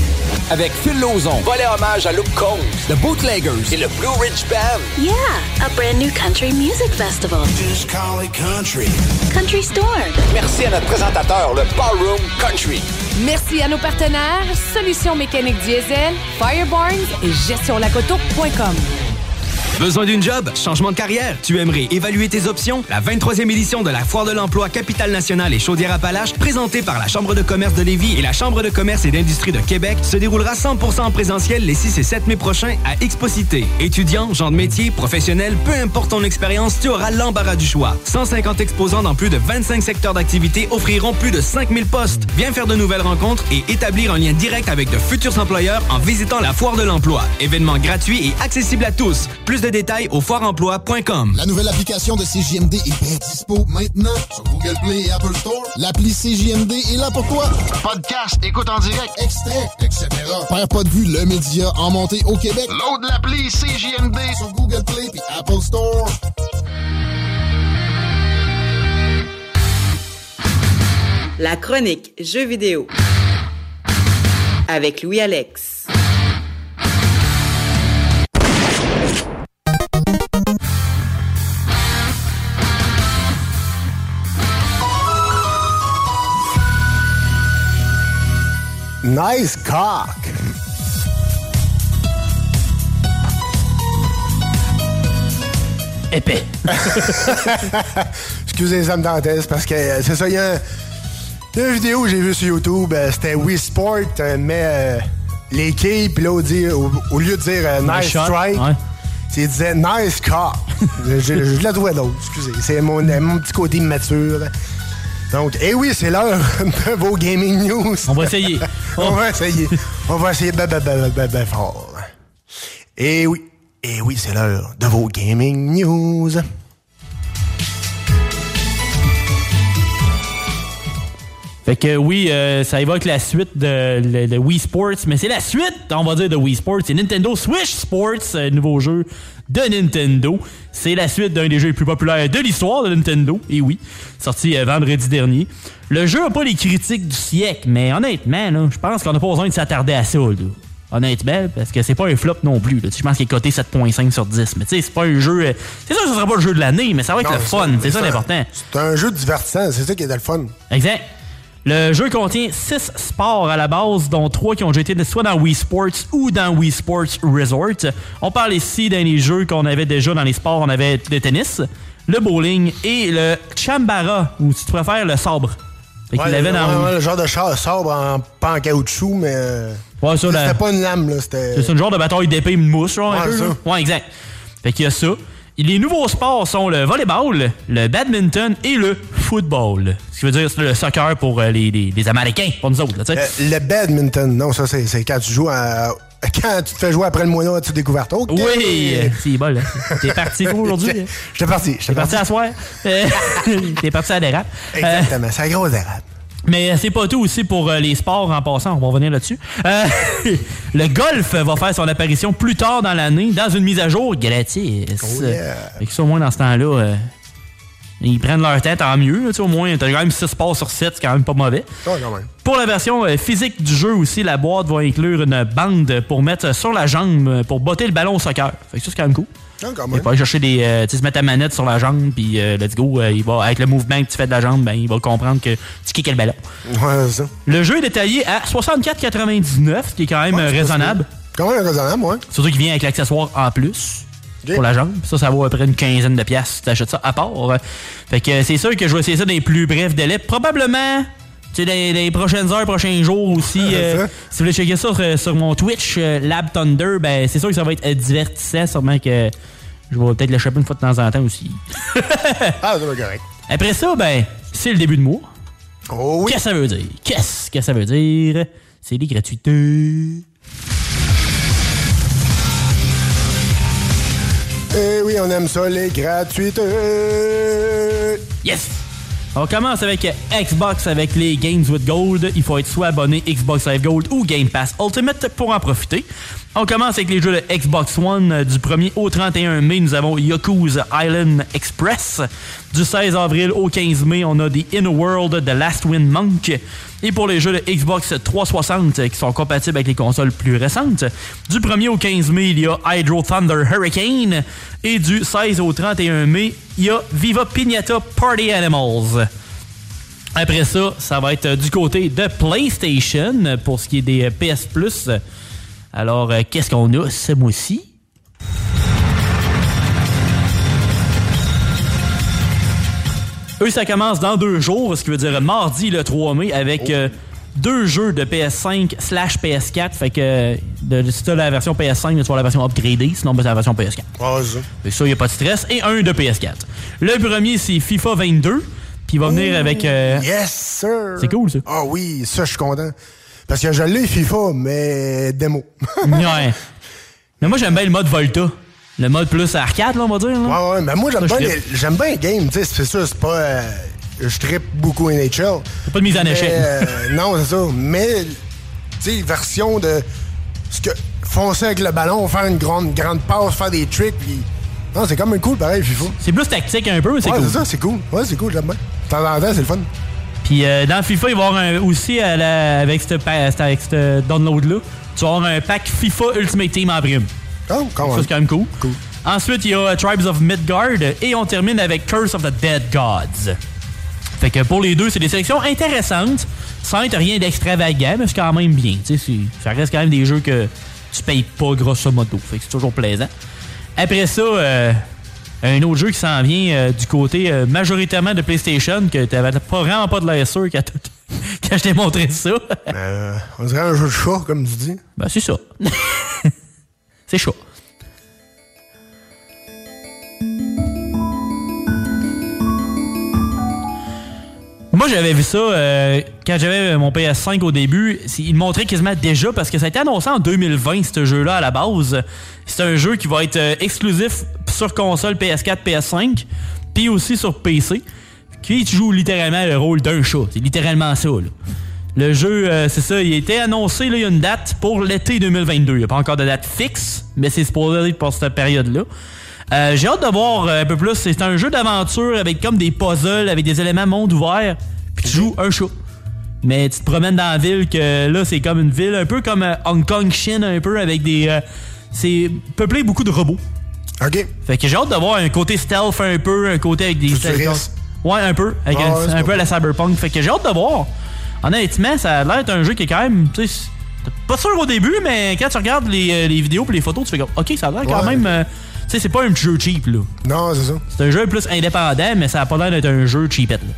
Avec Phil Lauzon, volet hommage à Luke Combs, The Bootleggers et le Blue Ridge Band. Yeah, a brand new country music festival. Just call it country. Country Store. Merci à notre présentateur, le Ballroom Country. Merci à nos partenaires Solutions mécaniques diesel, Firebarns et gestionlacoto.com. Besoin d'une job? Changement de carrière? Tu aimerais évaluer tes options? La 23e édition de la Foire de l'emploi Capitale nationale et Chaudière-Appalaches, présentée par la Chambre de commerce de Lévis et la Chambre de commerce et d'industrie de Québec, se déroulera 100% en présentiel les 6 et 7 mai prochains à Exposité. Étudiants, gens de métier, professionnels, peu importe ton expérience, tu auras l'embarras du choix. 150 exposants dans plus de 25 secteurs d'activité offriront plus de 5000 postes. Viens faire de nouvelles rencontres et établir un lien direct avec de futurs employeurs en visitant la Foire de l'emploi. Événement gratuit et accessible à tous. Plus de détails au foireemploi.com. La nouvelle application de CJMD est bien dispo maintenant sur Google Play et Apple Store. L'appli CJMD est là pour toi. Podcast, écoute en direct, extrait, etc. Père pas de vue, le média en montée au Québec. Load l'appli CJMD sur Google Play et Apple Store. La chronique Jeux vidéo avec Louis-Alex. Nice cock. Épais. Excusez les âmes dantesques parce que euh, c'est ça, il y a un- il y a une vidéo que j'ai vue sur YouTube, euh, c'était Wii Sport, euh, mais euh, les quilles, puis là, au, dire- au- au lieu de dire Nice shot, strike, ouais. il disait nice cock. je, je- je la trouvais d'autre, excusez. C'est mon, mon petit côté immature. Donc, eh oui, c'est l'heure de vos gaming news. On va essayer. On va essayer. On va essayer ben, ben, ben, fort. Eh oui, eh oui, c'est l'heure de vos gaming news. Fait que oui, euh, ça évoque la suite de, de- de Wii Sports, mais c'est la suite, on va dire, de Wii Sports. C'est Nintendo Switch Sports, euh, nouveau jeu de Nintendo. C'est la suite d'un des jeux les plus populaires de l'histoire de Nintendo, et oui, sorti euh, vendredi dernier. Le jeu n'a pas les critiques du siècle, mais honnêtement, là, je pense qu'on n'a pas besoin de s'attarder à ça. Là. Honnêtement, parce que c'est pas un flop non plus. Je pense qu'il est coté 7.5 sur 10. Mais tu sais, c'est pas un jeu. euh, C'est sûr que ce sera pas le jeu de l'année, mais ça va être Non, le fun. C'est ça l'important. C'est un jeu divertissant, c'est ça qui est le fun. Exact. Le jeu contient 6 sports à la base, dont 3 qui ont déjà été soit dans Wii Sports ou dans Wii Sports Resort. On parle ici dans les jeux qu'on avait déjà dans les sports. On avait le tennis, le bowling et le chambara, ou si tu préfères, le sabre. Fait Ouais, l'avait dans ouais, ouais, le genre de char sabre en, pas en caoutchouc, mais. euh, Ouais, ça, la- C'était pas une lame, là. C'était. C'est un genre de bataille d'épée de mousse, genre, un peu, ça. Ouais, exact. Fait qu'il y a ça. Les nouveaux sports sont le volleyball, le badminton et le football. Ce qui veut dire c'est le soccer pour euh, les, les, les Américains, pour nous autres, là, sais. Euh, le badminton, non, ça, c'est quand tu joues à. Quand tu te fais jouer après le moyen, tu découvert. OK. Oui, euh, c'est bon, là. T'es parti toi, aujourd'hui? J'étais parti. T'es parti à soir? Euh, T'es parti à dérape. Exactement, c'est un gros dérape. Mais euh, c'est pas tout aussi pour euh, les sports en passant, on va revenir là-dessus. Euh, le golf va faire son apparition plus tard dans l'année dans une mise à jour gratis. Oh yeah. Fait que ça, au moins, dans ce temps-là, euh, ils prennent leur tête en mieux. là, au moins, t'as quand même 6 sports sur 7, c'est quand même pas mauvais. Quand même. Pour la version physique du jeu aussi, la boîte va inclure une bande pour mettre sur la jambe pour botter le ballon au soccer. Fait que ça, c'est quand même cool. Quand Il va aller chercher des. euh, tu sais, se mettre ta manette sur la jambe, puis euh, let's go. euh, il va, avec le mouvement que tu fais de la jambe, ben, il va comprendre que tu kicks le ballon. Ouais, c'est ça. Le jeu est détaillé à 64,99, ce qui est quand même Ouais, euh, raisonnable. Quand même raisonnable, ouais. Surtout qu'il vient avec l'accessoire en plus pour la jambe. Ça, ça vaut à peu près une quinzaine de piastres si t'achètes ça à part. Fait que c'est sûr que je vais essayer ça dans les plus brefs délais. Probablement, tu sais, dans, dans les prochaines heures, prochains jours aussi. euh, si vous voulez checker ça sur, sur mon Twitch, euh, Lab Thunder, ben c'est sûr que ça va être euh, divertissant. Sûrement que je vais peut-être le choper une fois de temps en temps aussi. Ah, ça va correct. Après ça, ben, c'est le début de mois. Oh oui. Qu'est-ce que ça veut dire? Qu'est-ce que ça veut dire? C'est des gratuités. Eh oui, on aime ça, les gratuités. Yes! On commence avec Xbox avec les Games with Gold. Il faut être soit abonné Xbox Live Gold ou Game Pass Ultimate pour en profiter. On commence avec les jeux de Xbox One. Euh, Du 1er au 31 mai, nous avons Yakuza Island Express. Du 16 avril au 15 mai, on a The Inner World The Last Wind Monk. Et pour les jeux de Xbox 360 euh, qui sont compatibles avec les consoles plus récentes, du 1er au 15 mai, il y a Hydro Thunder Hurricane. Et du 16 au 31 mai, il y a Viva Pignata Party Animals. Après ça, ça va être euh, du côté de PlayStation pour ce qui est des PS Plus. Alors, euh, qu'est-ce qu'on a ce mois-ci? Eux, ça commence dans deux jours, ce qui veut dire mardi le 3 mai avec euh, deux jeux de PS5 slash PS4. Fait que euh, de, si la version PS5, tu vas la version upgradée, sinon ben, c'est la version PS4. Ah, ça. Fait ça, il a pas de stress. Et un de PS4. Le premier, c'est FIFA 22. Puis il va venir avec... euh, Yes, sir. C'est cool, ça. Ah oui, ça, je suis content. Parce que je l'ai FIFA, mais démo. ouais. Mais moi, j'aime bien le mode Volta. Le mode plus arcade, là, on va dire. là. Ouais, ouais, mais moi, j'aime bien, j'aime bien le game, tu sais, c'est sûr, c'est pas... euh, je trippe beaucoup NHL. C'est pas de mise en échec. euh, non, c'est ça. Mais, tu sais, version de... Ce que, foncer avec le ballon, faire une grande, grande passe, faire des tricks, puis... Non, c'est quand même cool, pareil, FIFA. C'est plus tactique un peu, mais c'est ouais, cool. c'est ça, c'est cool. Ouais, c'est cool, j'aime bien. De temps en temps, c'est le fun. Puis euh, dans FIFA, il va y avoir un- aussi, à la- avec ce download-là, tu vas avoir un pack FIFA Ultimate Team en prime. Oh, quand Ça, c'est quand même cool. Ensuite, il y a euh, Tribes of Midgard et on termine avec Curse of the Dead Gods. Fait que pour les deux, c'est des sélections intéressantes, sans être rien d'extravagant, mais c'est quand même bien. Tu sais, c'est- ça reste quand même des jeux que tu payes pas grosso modo. Fait que c'est toujours plaisant. Après ça, euh, un autre jeu qui s'en vient euh, du côté euh, majoritairement de PlayStation, que t'avais pas vraiment pas de l'air sûr quand, quand je t'ai montré ça. Euh, on dirait un jeu de chat, comme tu dis. Ben, c'est ça. c'est chaud. Moi, j'avais vu ça euh, quand j'avais mon PS5 au début. Il me montrait quasiment déjà parce que ça a été annoncé en 2020, ce jeu-là, à la base. C'est un jeu qui va être euh, exclusif sur console PS4, PS5, puis aussi sur PC. qui joue littéralement le rôle d'un chat. C'est littéralement ça. Là. Le jeu, euh, c'est ça, il a été annoncé, là, il y a une date pour l'été 2022. Il n'y a pas encore de date fixe, mais c'est supposé pour cette période-là. Euh, J'ai hâte de voir euh, un peu plus. C'est un jeu d'aventure avec comme des puzzles, avec des éléments monde ouvert, puis tu joues un chat. Mais tu te promènes dans la ville que là, c'est comme une ville un peu comme euh, Hong Kong, Chine, un peu avec des. euh, c'est peuplé beaucoup de robots. OK. Fait que j'ai hâte de voir un côté stealth un peu, un côté avec des. Futuriste. Ouais, un peu. Avec Ah un, ouais, peu à la cyberpunk. Fait que j'ai hâte de voir. Honnêtement, ça a l'air d'être un jeu qui est quand même. Tu sais, t'es pas sûr au début, mais quand tu regardes les, les vidéos et les photos, tu fais comme. Ok, ça a l'air quand Ouais. même. euh, sais, c'est pas un jeu cheap, là. Non, c'est ça. C'est un jeu plus indépendant, mais ça a pas l'air d'être un jeu cheapette, là.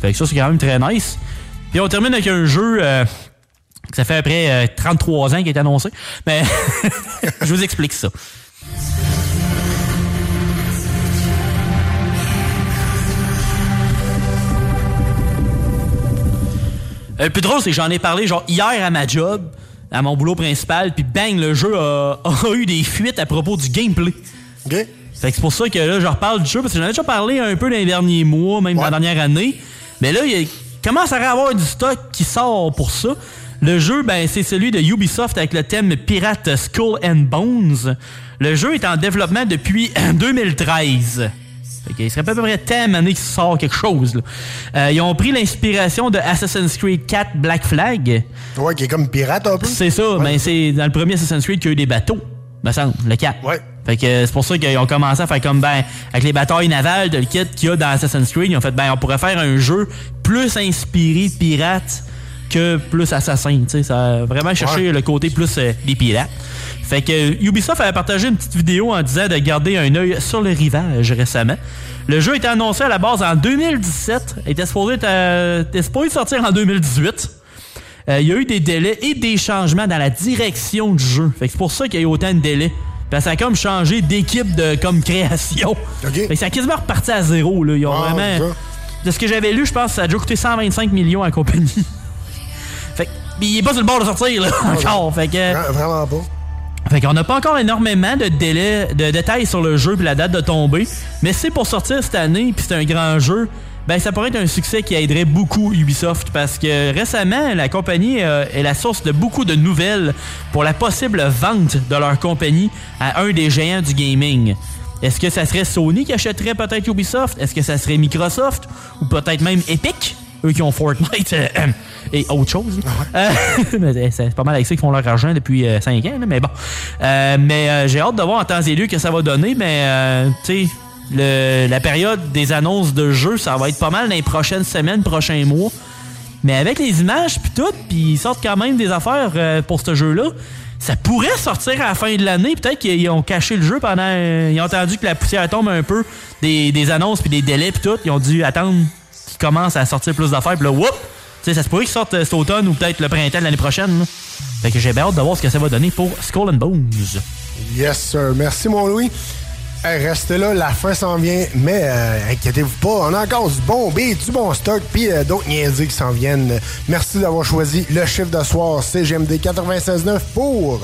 Fait que ça, c'est quand même très nice. Puis on termine avec un jeu. euh, que ça fait après euh, 33 ans qu'il est annoncé. Mais je vous explique ça. Euh, Le plus drôle, c'est que j'en ai parlé genre hier à ma job, à mon boulot principal, puis bang, le jeu a, a eu des fuites à propos du gameplay. OK. Fait que c'est pour ça que là, je reparle du jeu, parce que j'en ai déjà parlé un peu dans les derniers mois, même dans la dernière année. Mais là, il commence à y avoir du stock qui sort pour ça? Le jeu, ben, c'est celui de Ubisoft avec le thème Pirate Skull and Bones. Le jeu est en développement depuis 2013. Fait qu'il serait à peu près temps année qu'il sort quelque chose. là. Euh, ils ont pris l'inspiration de Assassin's Creed 4 Black Flag. Ouais, qui est comme pirate un peu. C'est ça, mais c'est dans le premier Assassin's Creed qu'il y a eu des bateaux, me semble, le 4. Ouais. Fait que euh, c'est pour ça qu'ils ont commencé à faire comme ben avec les batailles navales de le kit qu'il y a dans Assassin's Creed, ils ont fait ben on pourrait faire un jeu plus inspiré de pirates que plus assassin, tu sais, ça a vraiment cherché Ouais. le côté plus euh, des pirates. Fait que euh, Ubisoft avait partagé une petite vidéo en disant de garder un œil sur le rivage récemment. Le jeu était annoncé à la base en 2017, était supposé, être, était supposé sortir en 2018. Euh, Il y a eu des délais et des changements dans la direction du jeu. Fait que c'est pour ça qu'il y a eu autant de délais. Que ça a comme changé d'équipe de comme création. Fait que ça a quasiment reparti à zéro. Là. Ils ont Ah, vraiment. ça. De ce que j'avais lu, je pense que ça a déjà coûté 125 millions à la compagnie. fait que, il est pas sur le bord de sortir là, encore. Fait que. Vraiment pas. Fait qu'on n'a pas encore énormément de délais, de détails sur le jeu puis la date de tombée, mais c'est pour sortir cette année puis c'est un grand jeu. Ben ça pourrait être un succès qui aiderait beaucoup Ubisoft parce que récemment la compagnie euh, est la source de beaucoup de nouvelles pour la possible vente de leur compagnie à un des géants du gaming. Est-ce que ça serait Sony qui achèterait peut-être Ubisoft? Est-ce que ça serait Microsoft? Ou peut-être même Epic? Eux qui ont Fortnite euh, et autre chose. Euh, mais c'est pas mal avec ça qu'ils font leur argent depuis 5 ans, mais bon. Euh, mais euh, j'ai hâte de voir en temps et lieu que ça va donner, mais euh, tu sais, la période des annonces de jeux, ça va être pas mal dans les prochaines semaines, prochains mois. Mais avec les images puis tout, puis ils sortent quand même des affaires euh, pour ce jeu-là. Ça pourrait sortir à la fin de l'année. Peut-être qu'ils ont caché le jeu pendant. ils ont entendu que la poussière tombe un peu des, annonces puis des délais puis tout. Ils ont dû attendre qu'ils commencent à sortir plus d'affaires. Puis là, whoop! Tu sais, ça se pourrait qu'ils sortent euh, cet automne ou peut-être le printemps de l'année prochaine. Fait que j'ai bien hâte de voir ce que ça va donner pour Skull and Bones. Yes, sir. Merci, mon Louis. Restez là, la fin s'en vient, mais euh, inquiétez-vous pas, on a encore du bon beat, du bon stock, puis euh, d'autres niaiseries qui s'en viennent. Merci d'avoir choisi le chiffre de soir CGMD 96.9 pour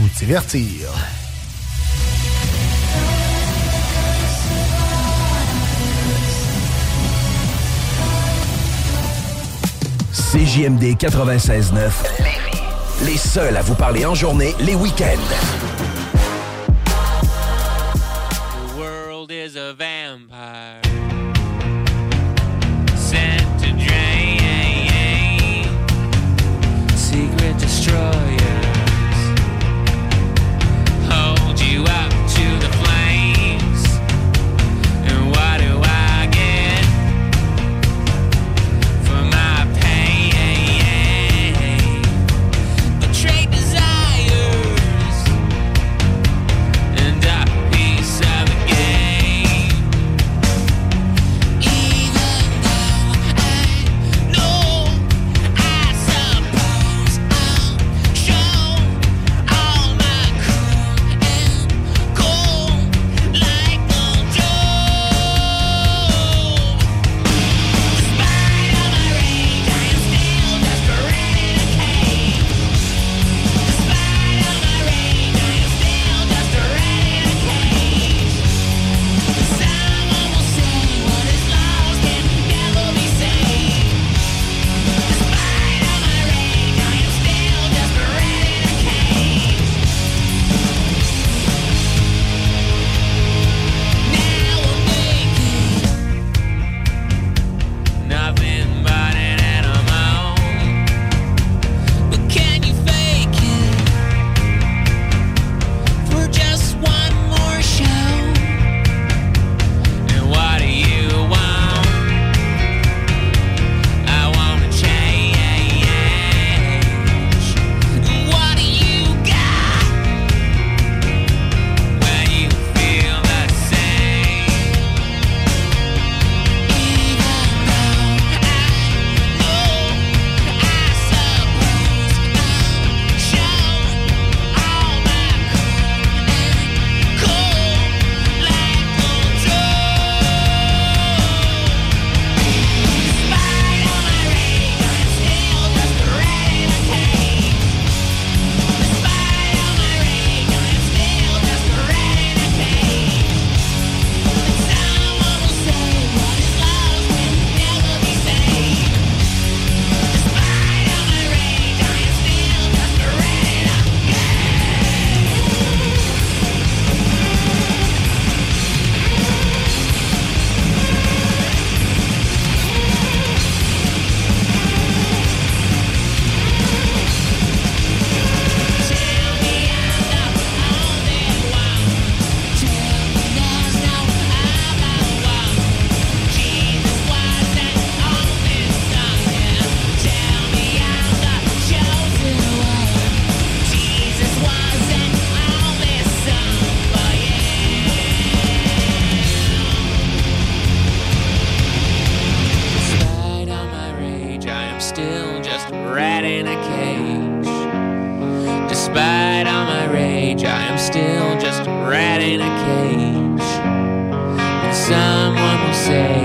vous divertir. CJMD 96.9. Les seuls à vous parler en journée, les week-ends. World is a vampire say.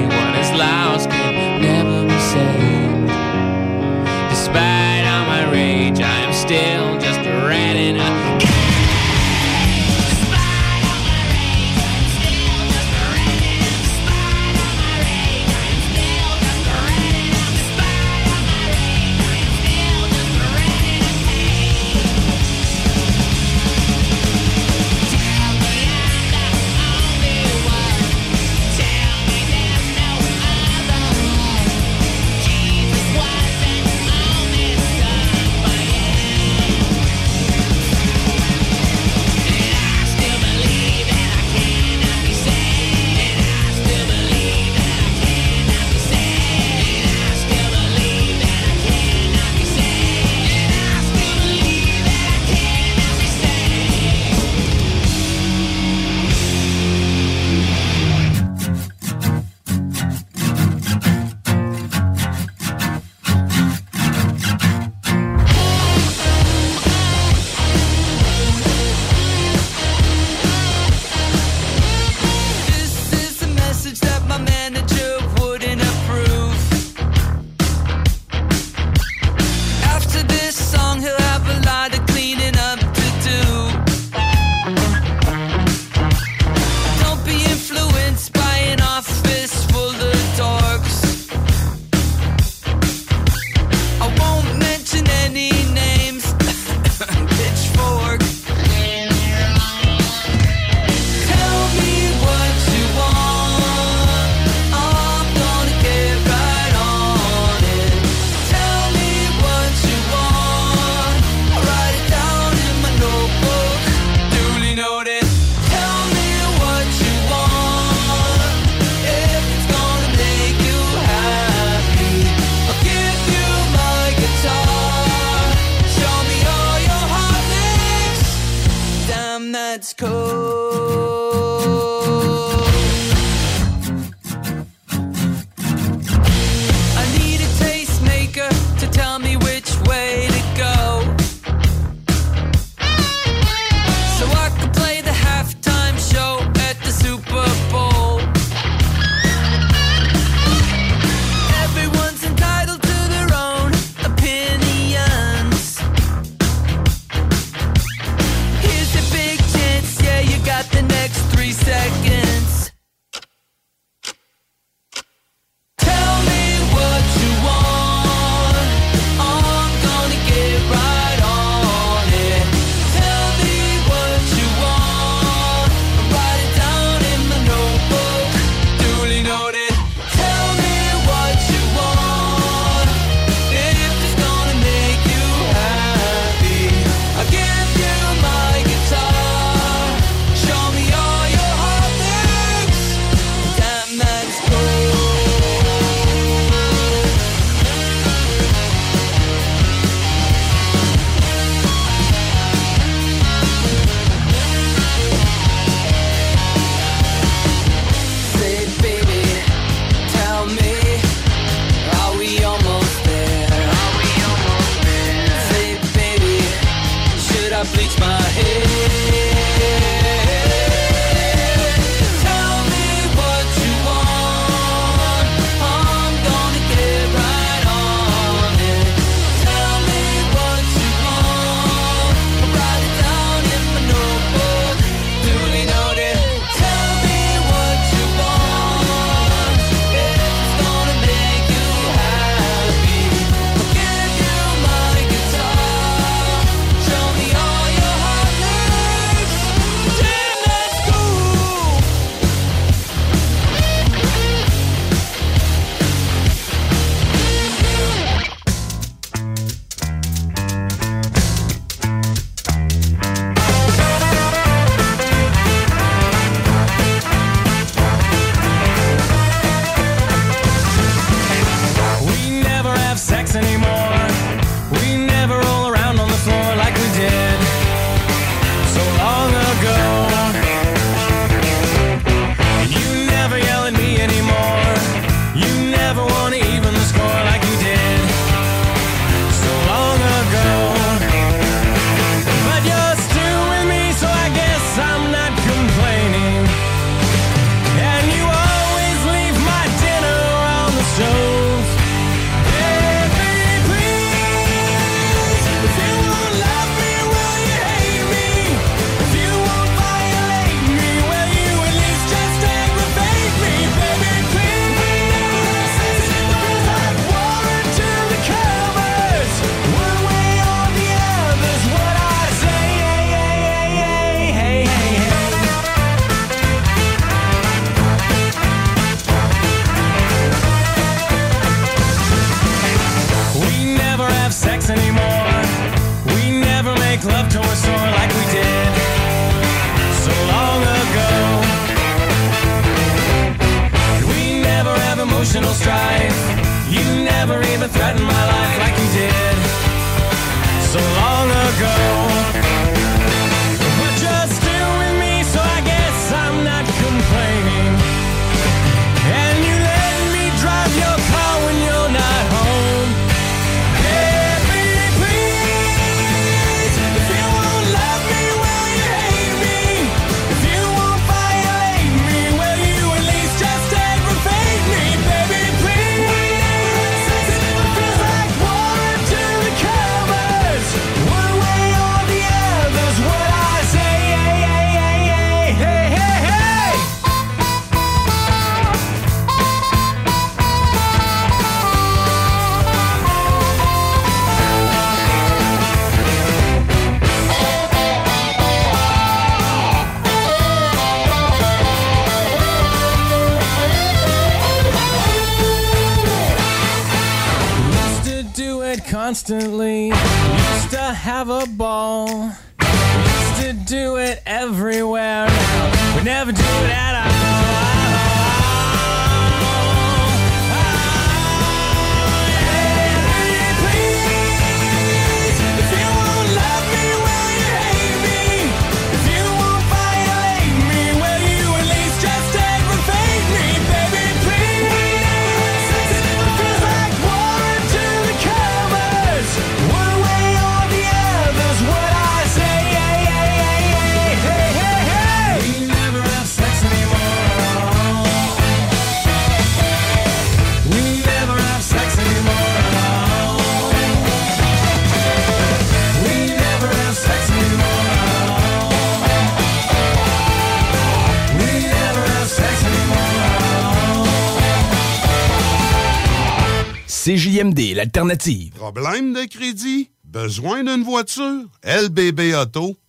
CJMD, l'alternative. Problème de crédit? Besoin d'une voiture? LBBauto.com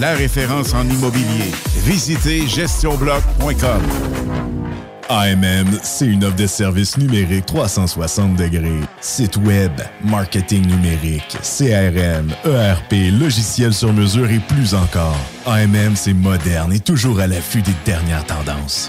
La référence en immobilier. Visitez GestionBloc.com AMM, c'est une offre de services numériques 360 degrés. Site web, marketing numérique, CRM, ERP, logiciel sur mesure et plus encore. AMM, c'est moderne et toujours à l'affût des dernières tendances.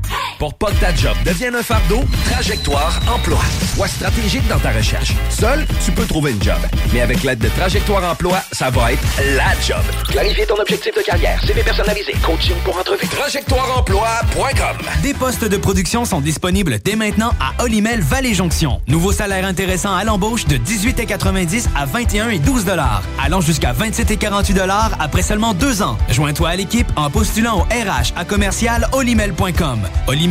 Pour pas que ta job devienne un fardeau, Trajectoire Emploi. Sois stratégique dans ta recherche. Seul, tu peux trouver une job. Mais avec l'aide de Trajectoire Emploi, ça va être la job. Clarifier ton objectif de carrière, CV personnalisé, coaching pour entrevue. TrajectoireEmploi.com Des postes de production sont disponibles dès maintenant à Olimel Valley Jonction. Nouveau salaire intéressant à l'embauche de 18,90 à 21 et 12 dollars, allant jusqu'à 27 et 48 dollars après seulement deux ans. Joins-toi à l'équipe en postulant au RH à commercial olimel.com. Olimel,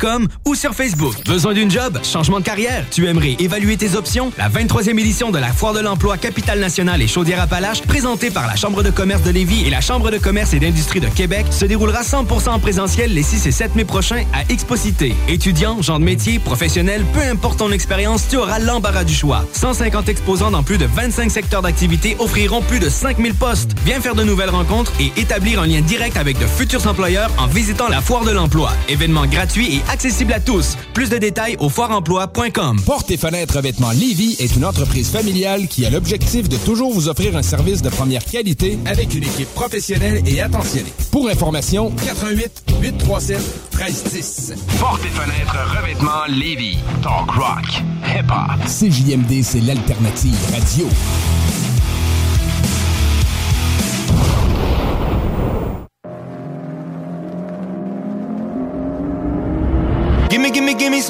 ou sur Facebook. Besoin d'une job? Changement de carrière? Tu aimerais évaluer tes options? La 23e édition de la Foire de l'emploi Capitale Nationale et Chaudière-Appalaches, présentée par la Chambre de commerce de Lévis et la Chambre de commerce et d'industrie de Québec, se déroulera 100% en présentiel les 6 et 7 mai prochains à Exposité. Étudiants, genre de métier, professionnels, peu importe ton expérience, tu auras l'embarras du choix. 150 exposants dans plus de 25 secteurs d'activité offriront plus de 5000 postes. Viens faire de nouvelles rencontres et établir un lien direct avec de futurs employeurs en visitant la Foire de l'Emploi. Événement gratuit et accessible à tous. Plus de détails au foireemploi.com. Porte et fenêtres revêtements Lévy est une entreprise familiale qui a l'objectif de toujours vous offrir un service de première qualité avec une équipe professionnelle et attentionnée. Pour information, 88 837 1310. Porte et fenêtres revêtements Lévis. Talk rock. Hip hop. CJMD, c'est l'alternative radio.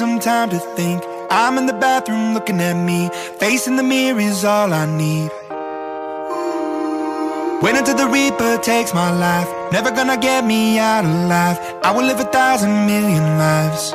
Some time to think. I'm in the bathroom looking at me. Facing the mirror is all I need. Wait until the Reaper takes my life. Never gonna get me out alive. I will live a thousand million lives.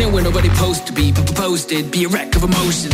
Where nobody supposed to be, but posted. Be a wreck of emotion.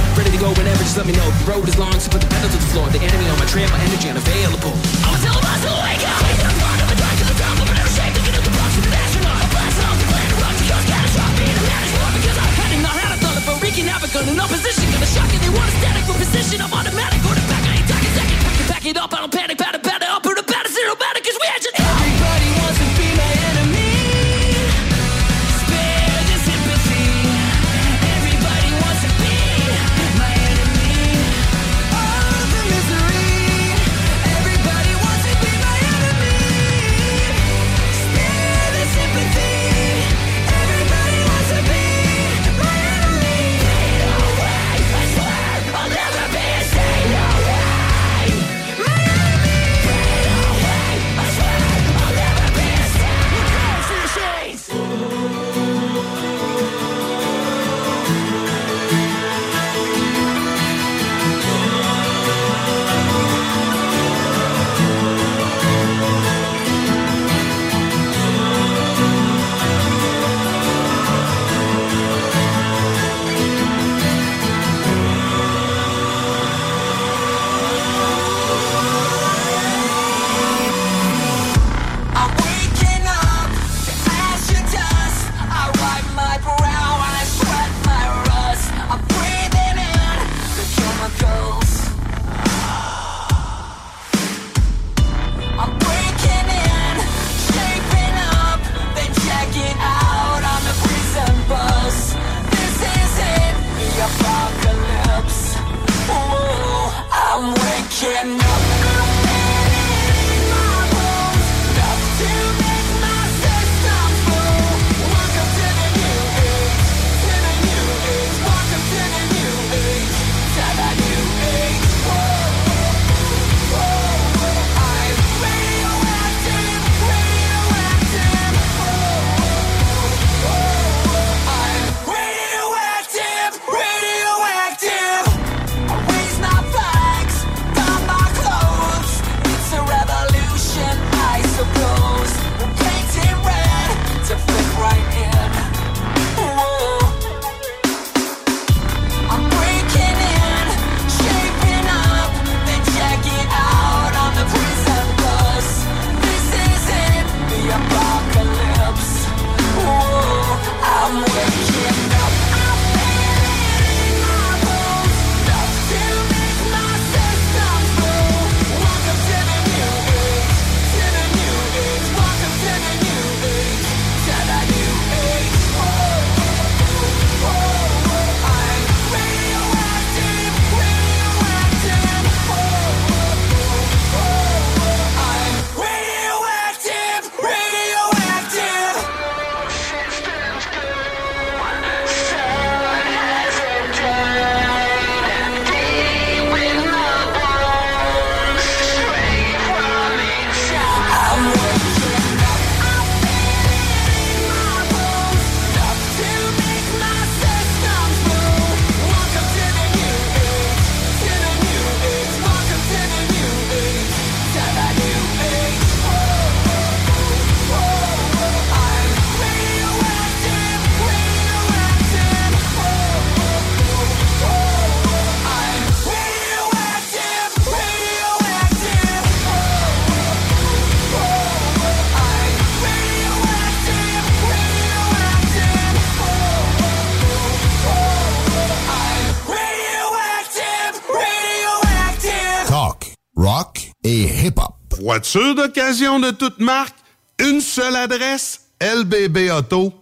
D'occasion de toute marque, une seule adresse, lbbauto.com.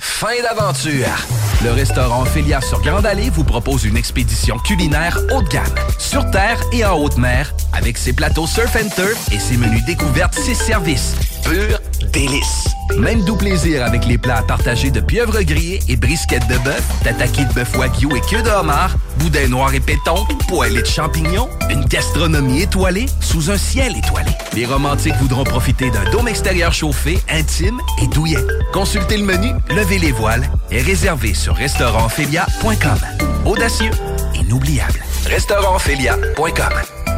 Fin d'aventure. Le restaurant Filière sur Grande Allée vous propose une expédition culinaire haut de gamme, sur terre et en haute mer, avec ses plateaux surf and turf et ses menus découvertes, ses services. Pur délice. Même doux plaisir avec les plats à partager de pieuvres grillées et brisquettes de bœuf, tataki de bœuf wagyu et queue de homard, boudin noir et péton, poêlée de champignons, une gastronomie étoilée sous un ciel étoilé. Les romantiques voudront profiter d'un dôme extérieur chauffé, intime et douillet. Consultez le menu, levez les voiles et réservez sur restaurantphilia.com. Audacieux, inoubliable. Restaurantphilia.com.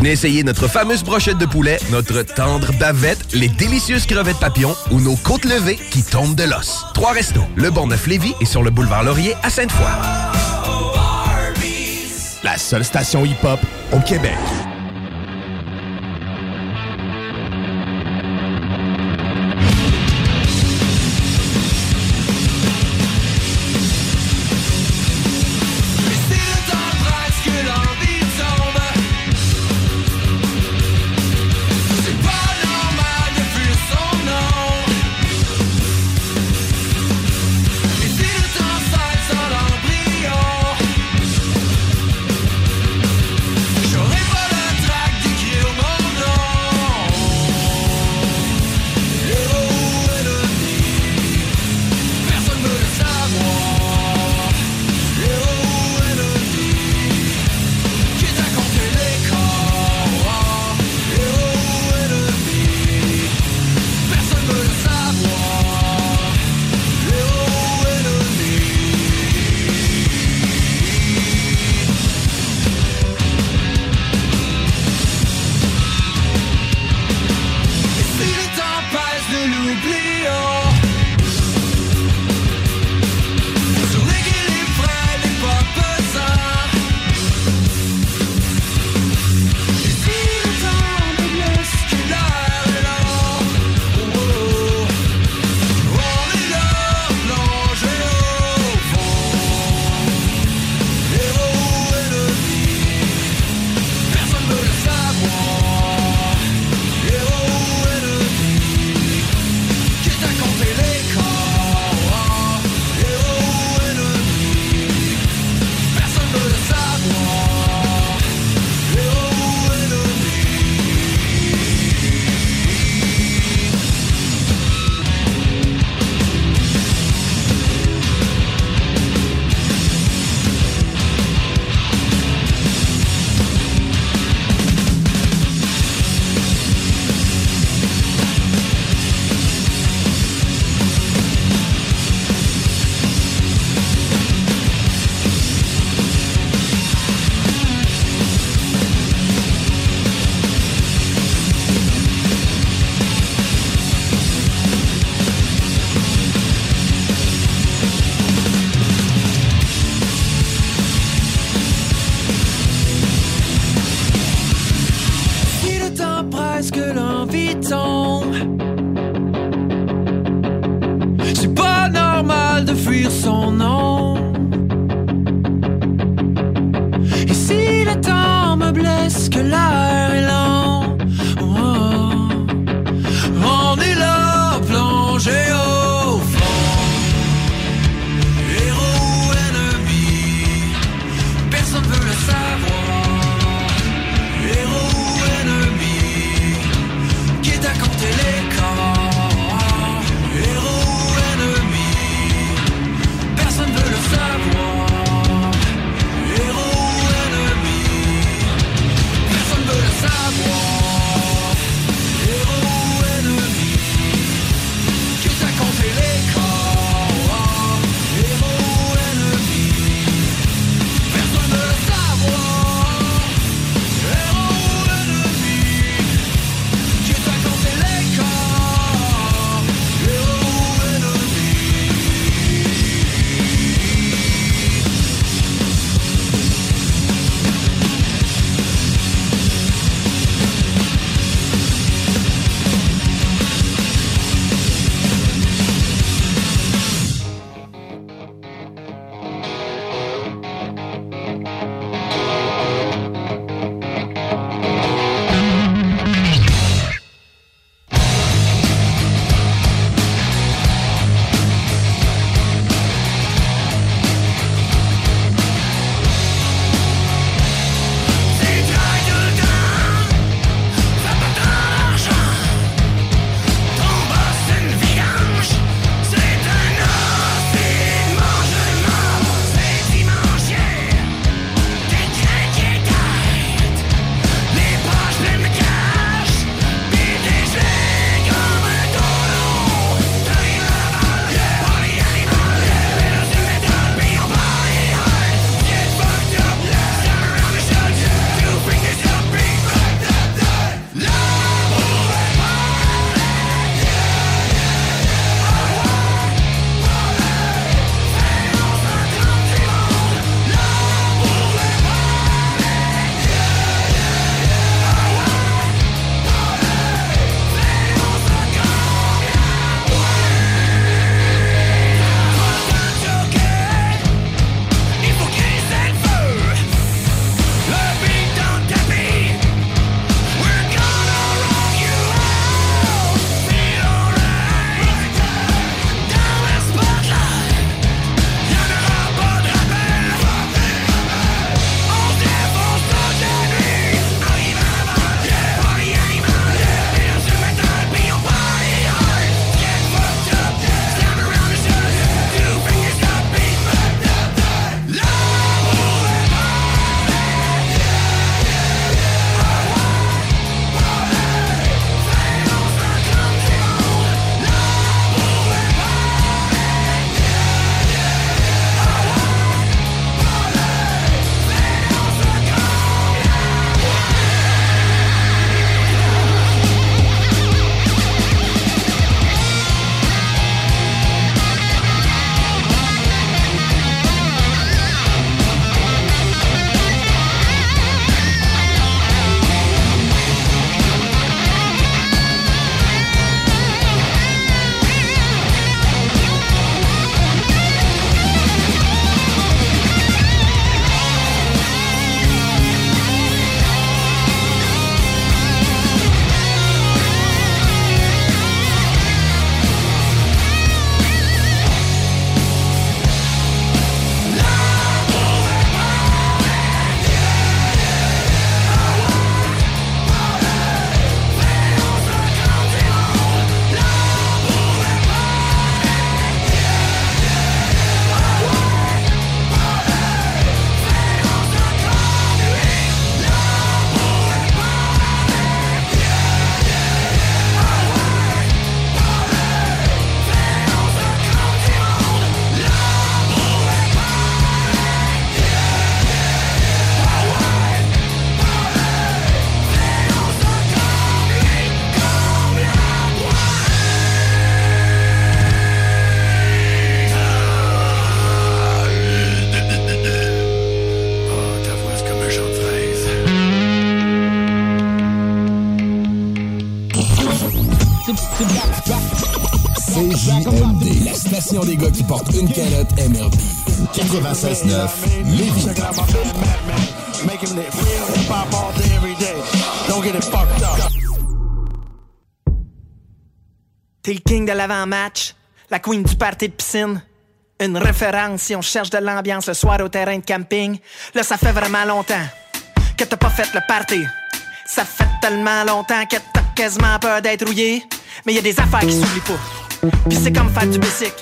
Venez essayer notre fameuse brochette de poulet, notre tendre bavette, les délicieuses crevettes papillons ou nos côtes levées qui tombent de l'os. Trois restos, le Bonneuf Lévis et sur le boulevard Laurier à Sainte-Foy. La seule station hip-hop au Québec. CJMD, la station des gars qui portent une calotte MRB. 96.9, Lévis. T'es le king de l'avant-match, la queen du party de piscine. Une référence si on cherche de l'ambiance le soir au terrain de camping. Là, ça fait vraiment longtemps que t'as pas fait le party. Ça fait tellement longtemps que t'as quasiment peur d'être rouillé. Mais y a des affaires qui s'oublient pas. Puis c'est comme faire du basic.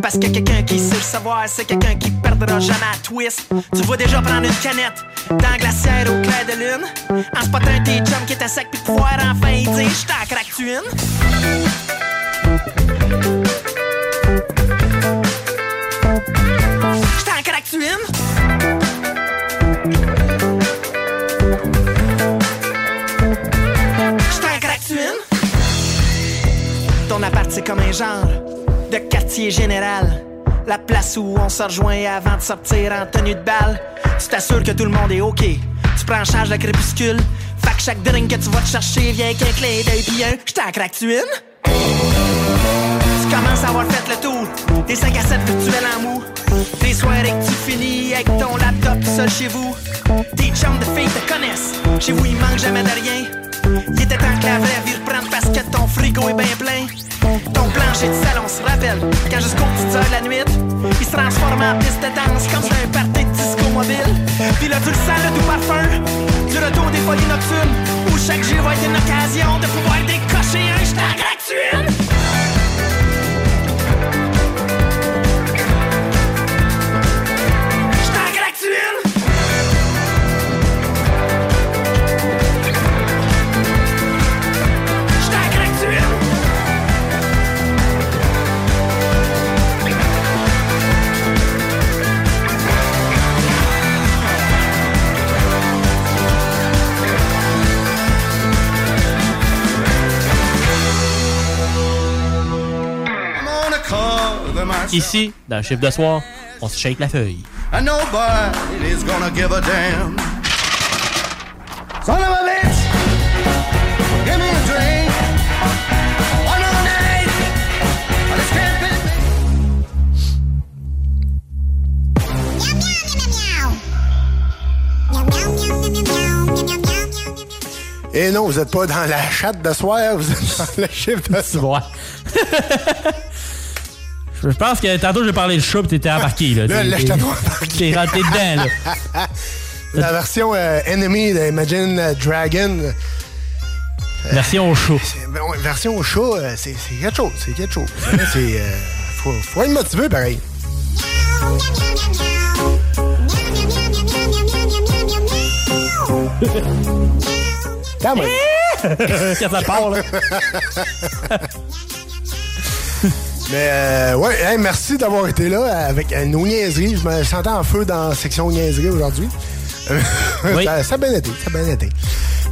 Parce que quelqu'un qui sait le savoir, c'est quelqu'un qui perdra jamais à twist. Tu vois déjà prendre une canette dans la glacière au clair de lune. En spotant tes chums qui étaient secs puis pouvoir enfin y dire j't'en craque-tu une? J't'en craque-tu une? Ton appart, c'est comme un genre de quartier général. La place où on se rejoint avant de sortir en tenue de balle. Tu t'assures que tout le monde est OK. Tu prends en charge le crépuscule. Fait que chaque drink que tu vas te chercher vient qu'un clé d'œil pis un. J't'en craque-tu une? Tu commences à avoir fait le tour des 5 à 7 virtuels en mou. Des soirées que tu finis avec ton laptop tout seul chez vous. Tes chums de filles te connaissent. Chez vous, il manque jamais de rien. Il était temps que la vraie vie reprenne parce que ton frigo est bien plein. Ton plancher de salon se rappelle quand jusqu'aux petites heures de la nuit, il se transforme en piste de danse comme c'est un party de disco mobile. Puis là, tu le sens, le doux parfum du retour des folies nocturnes où chaque jour va être une occasion de pouvoir décocher un j't'en craque-tu Ici, dans le chiffre de soir, on se shake la feuille. And nobody's gonna give a damn. Son of a bitch, give me a drink. One more night, let's get busy. Et non, vous n'êtes pas dans la chatte de soir, vous êtes dans le chiffre de soir. Je pense que tantôt j'ai parlé de chat t'étais embarqué. Là, Là, là, je t'es- t'ai embarqué. T'es rentré dedans, là. La version euh, Enemy d'Imagine Dragon. Version au chat. Ben version au chat, euh, c'est c'est quelque chose. C'est quelque chose. c'est. euh, faut, faut être motivé, pareil. Quand même. Quand ça part, là? Mais euh, ouais, merci d'avoir été là avec euh, nos niaiseries. Je me sentais en feu dans la section niaiseries aujourd'hui. Oui. ça, ça a bien été, ça a bien été.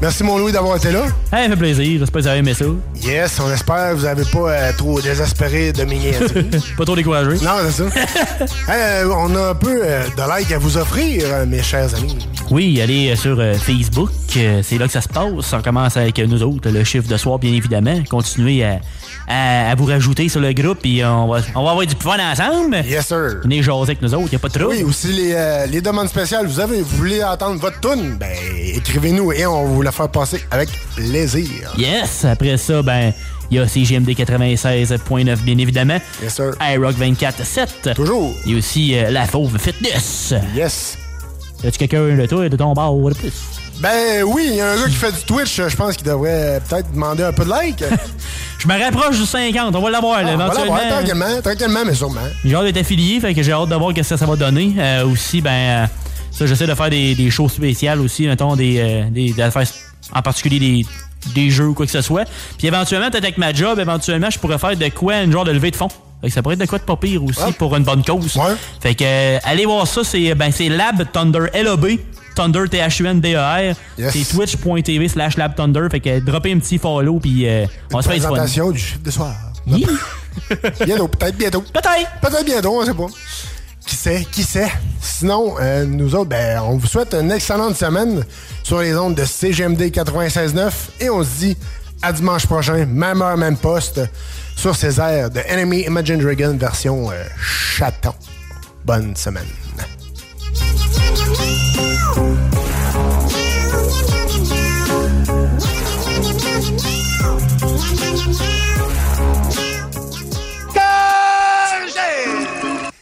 Merci mon Louis d'avoir été là. Hey, ça fait plaisir. J'espère que vous avez aimé ça. Yes, on espère que vous n'avez pas euh, trop désespéré de mes. Pas trop découragé. non, c'est ça. Hey, euh, on a un peu euh, de like à vous offrir, mes chers amis. Oui, allez sur Facebook. c'est là que ça se passe. On commence avec nous autres, le chiffre de soir, bien évidemment. Continuez à, à- à vous rajouter sur le groupe et on va, on va avoir du fun ensemble. Yes, sir. Venez jaser avec nous autres, y a pas de trouble. Oui, aussi les, les demandes spéciales. Vous avez, vous voulez entendre votre tune? Ben, écrivez-nous et on va vous la faire passer avec plaisir. Yes! Après ça, ben, il y a CGMD 96.9, bien évidemment. Yes, sir. iRock 24.7. Toujours. Il y a aussi euh, La Fauve Fitness. Yes. Y a-tu quelqu'un de toi, de ton bar ou de plus? Ben oui, il y a un gars qui fait du Twitch. Je pense qu'il devrait peut-être demander un peu de like. Je me rapproche du 50, on va l'avoir, là, Ah, éventuellement. ouais, tranquillement, tranquillement, mais sûrement. J'ai hâte d'être affilié, fait que j'ai hâte de voir qu'est-ce que ça va donner. Euh, aussi, ben, euh, ça, j'essaie de faire des, des shows spéciales aussi, mettons, des, euh, des, des affaires, en particulier des, des jeux ou quoi que ce soit. Puis éventuellement, peut-être avec ma job, éventuellement, je pourrais faire de quoi, une genre de levée de fonds. Fait que ça pourrait être de quoi de pas pire aussi pour une bonne cause. Fait que, euh, allez voir ça, c'est ben, c'est Lab Thunder, L-A-B, Thunder, T-H-U-N-D-E-R. Yes. C'est twitch.tv slash Lab Thunder. Fait que, droppez un petit follow, puis euh, on se faire du fun. Du chiffre de soir. Oui. bientôt, peut-être bientôt. Peut-être. Peut-être bientôt, on sait pas. Qui sait, qui sait? Sinon, euh, nous autres, ben, on vous souhaite une excellente semaine sur les ondes de CGMD 96.9 et on se dit À dimanche prochain, même heure, même poste, sur ces airs de Enemy Imagine Dragon version euh, chaton. Bonne semaine.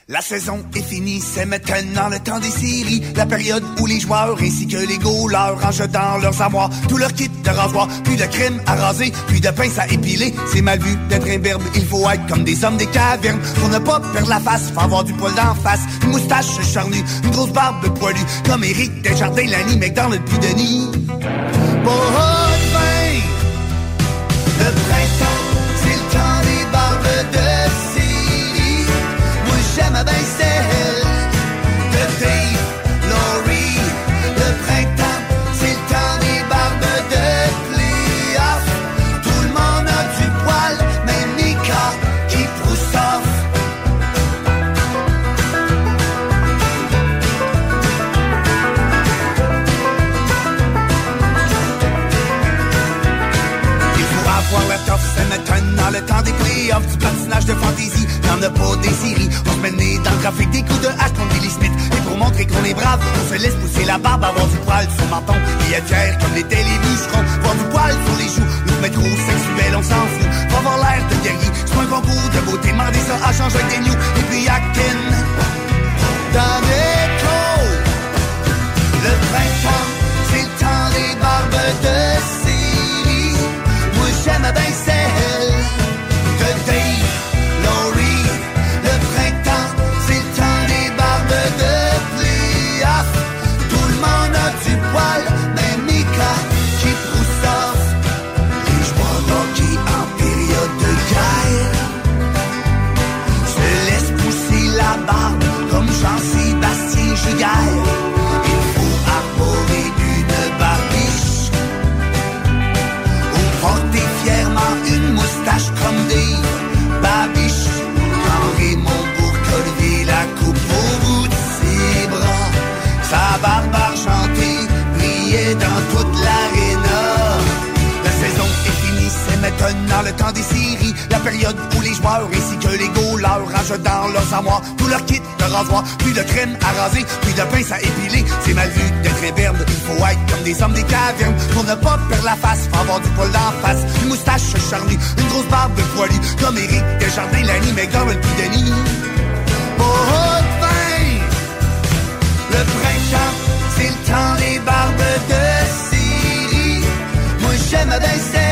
La saison est finie, c'est maintenant le temps des séries. La période où les joueurs ainsi que les goalers rangent dans leurs armoires tout leur kit de rasoir. Plus de crème à raser, plus de pince à épiler. C'est mal vu d'être imberbe, il faut être comme des hommes des cavernes. Pour ne pas perdre la face, faut avoir du poil d'en face. Une moustache charnue, une grosse barbe poilue. Comme Eric Desjardins, Lanny McDonald puis Denis. De vin, le printemps, le temps des playoffs, du patinage de fantaisie, y'en a pas des séries. On se mène dans le trafic des coups de hache contre Billy Smith. Et pour montrer qu'on est brave, on se laisse pousser la barbe, avoir du poil sur le menton. Et être fier comme les bûcherons, voir du poil sur les joues, nous mettre au sexuel, on s'en fout. Faut avoir l'air de guerrier, pas un concours de beauté, demander ça à changer des news. Et puis à Ken, dans cours. Le printemps, c'est le temps des barbes de Syrie. Moi j'aime bien maintenant le temps des séries. La période où les joueurs ainsi que les goalers rangent dans leurs armoires tout leur kit de rasoir. Plus de crème à raser, plus de pince à épiler. C'est mal vu d'être imberbe, il faut être comme des hommes des cavernes. Pour ne pas perdre la face, faut avoir du poil d'en face. Une moustache charnue, une grosse barbe poilue. Comme Eric Desjardins, Lanny McDonald puis Denis. Pas de vin, le printemps, c'est le temps des barbes de Syrie. Moi j'aime bien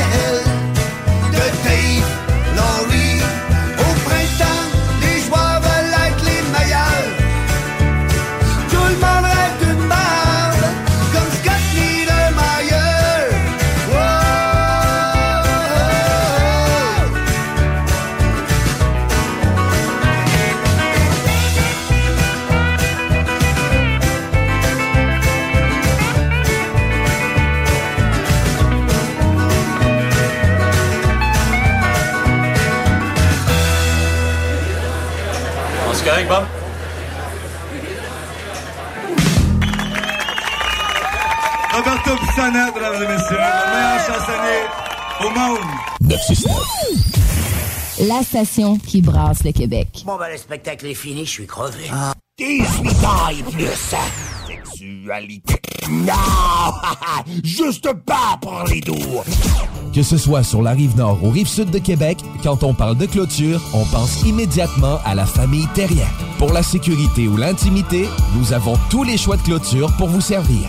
Roberto Pisana, mesdames et messieurs, le meilleur chansonnier au monde. 969. La station qui brasse le Québec. Bon, ben, le spectacle est fini, je suis crevé. 18 ans et plus. Sexualité. Non! Juste pas pour les doux. Que ce soit sur la rive nord ou rive sud de Québec, quand on parle de clôture, on pense immédiatement à la famille Terrien. Pour la sécurité ou l'intimité, nous avons tous les choix de clôture pour vous servir.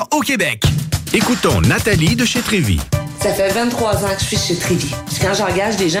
au Québec. Écoutons Nathalie de chez Trévy. Ça fait 23 ans que je suis chez Trévy. Quand j'engage des gens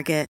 Target.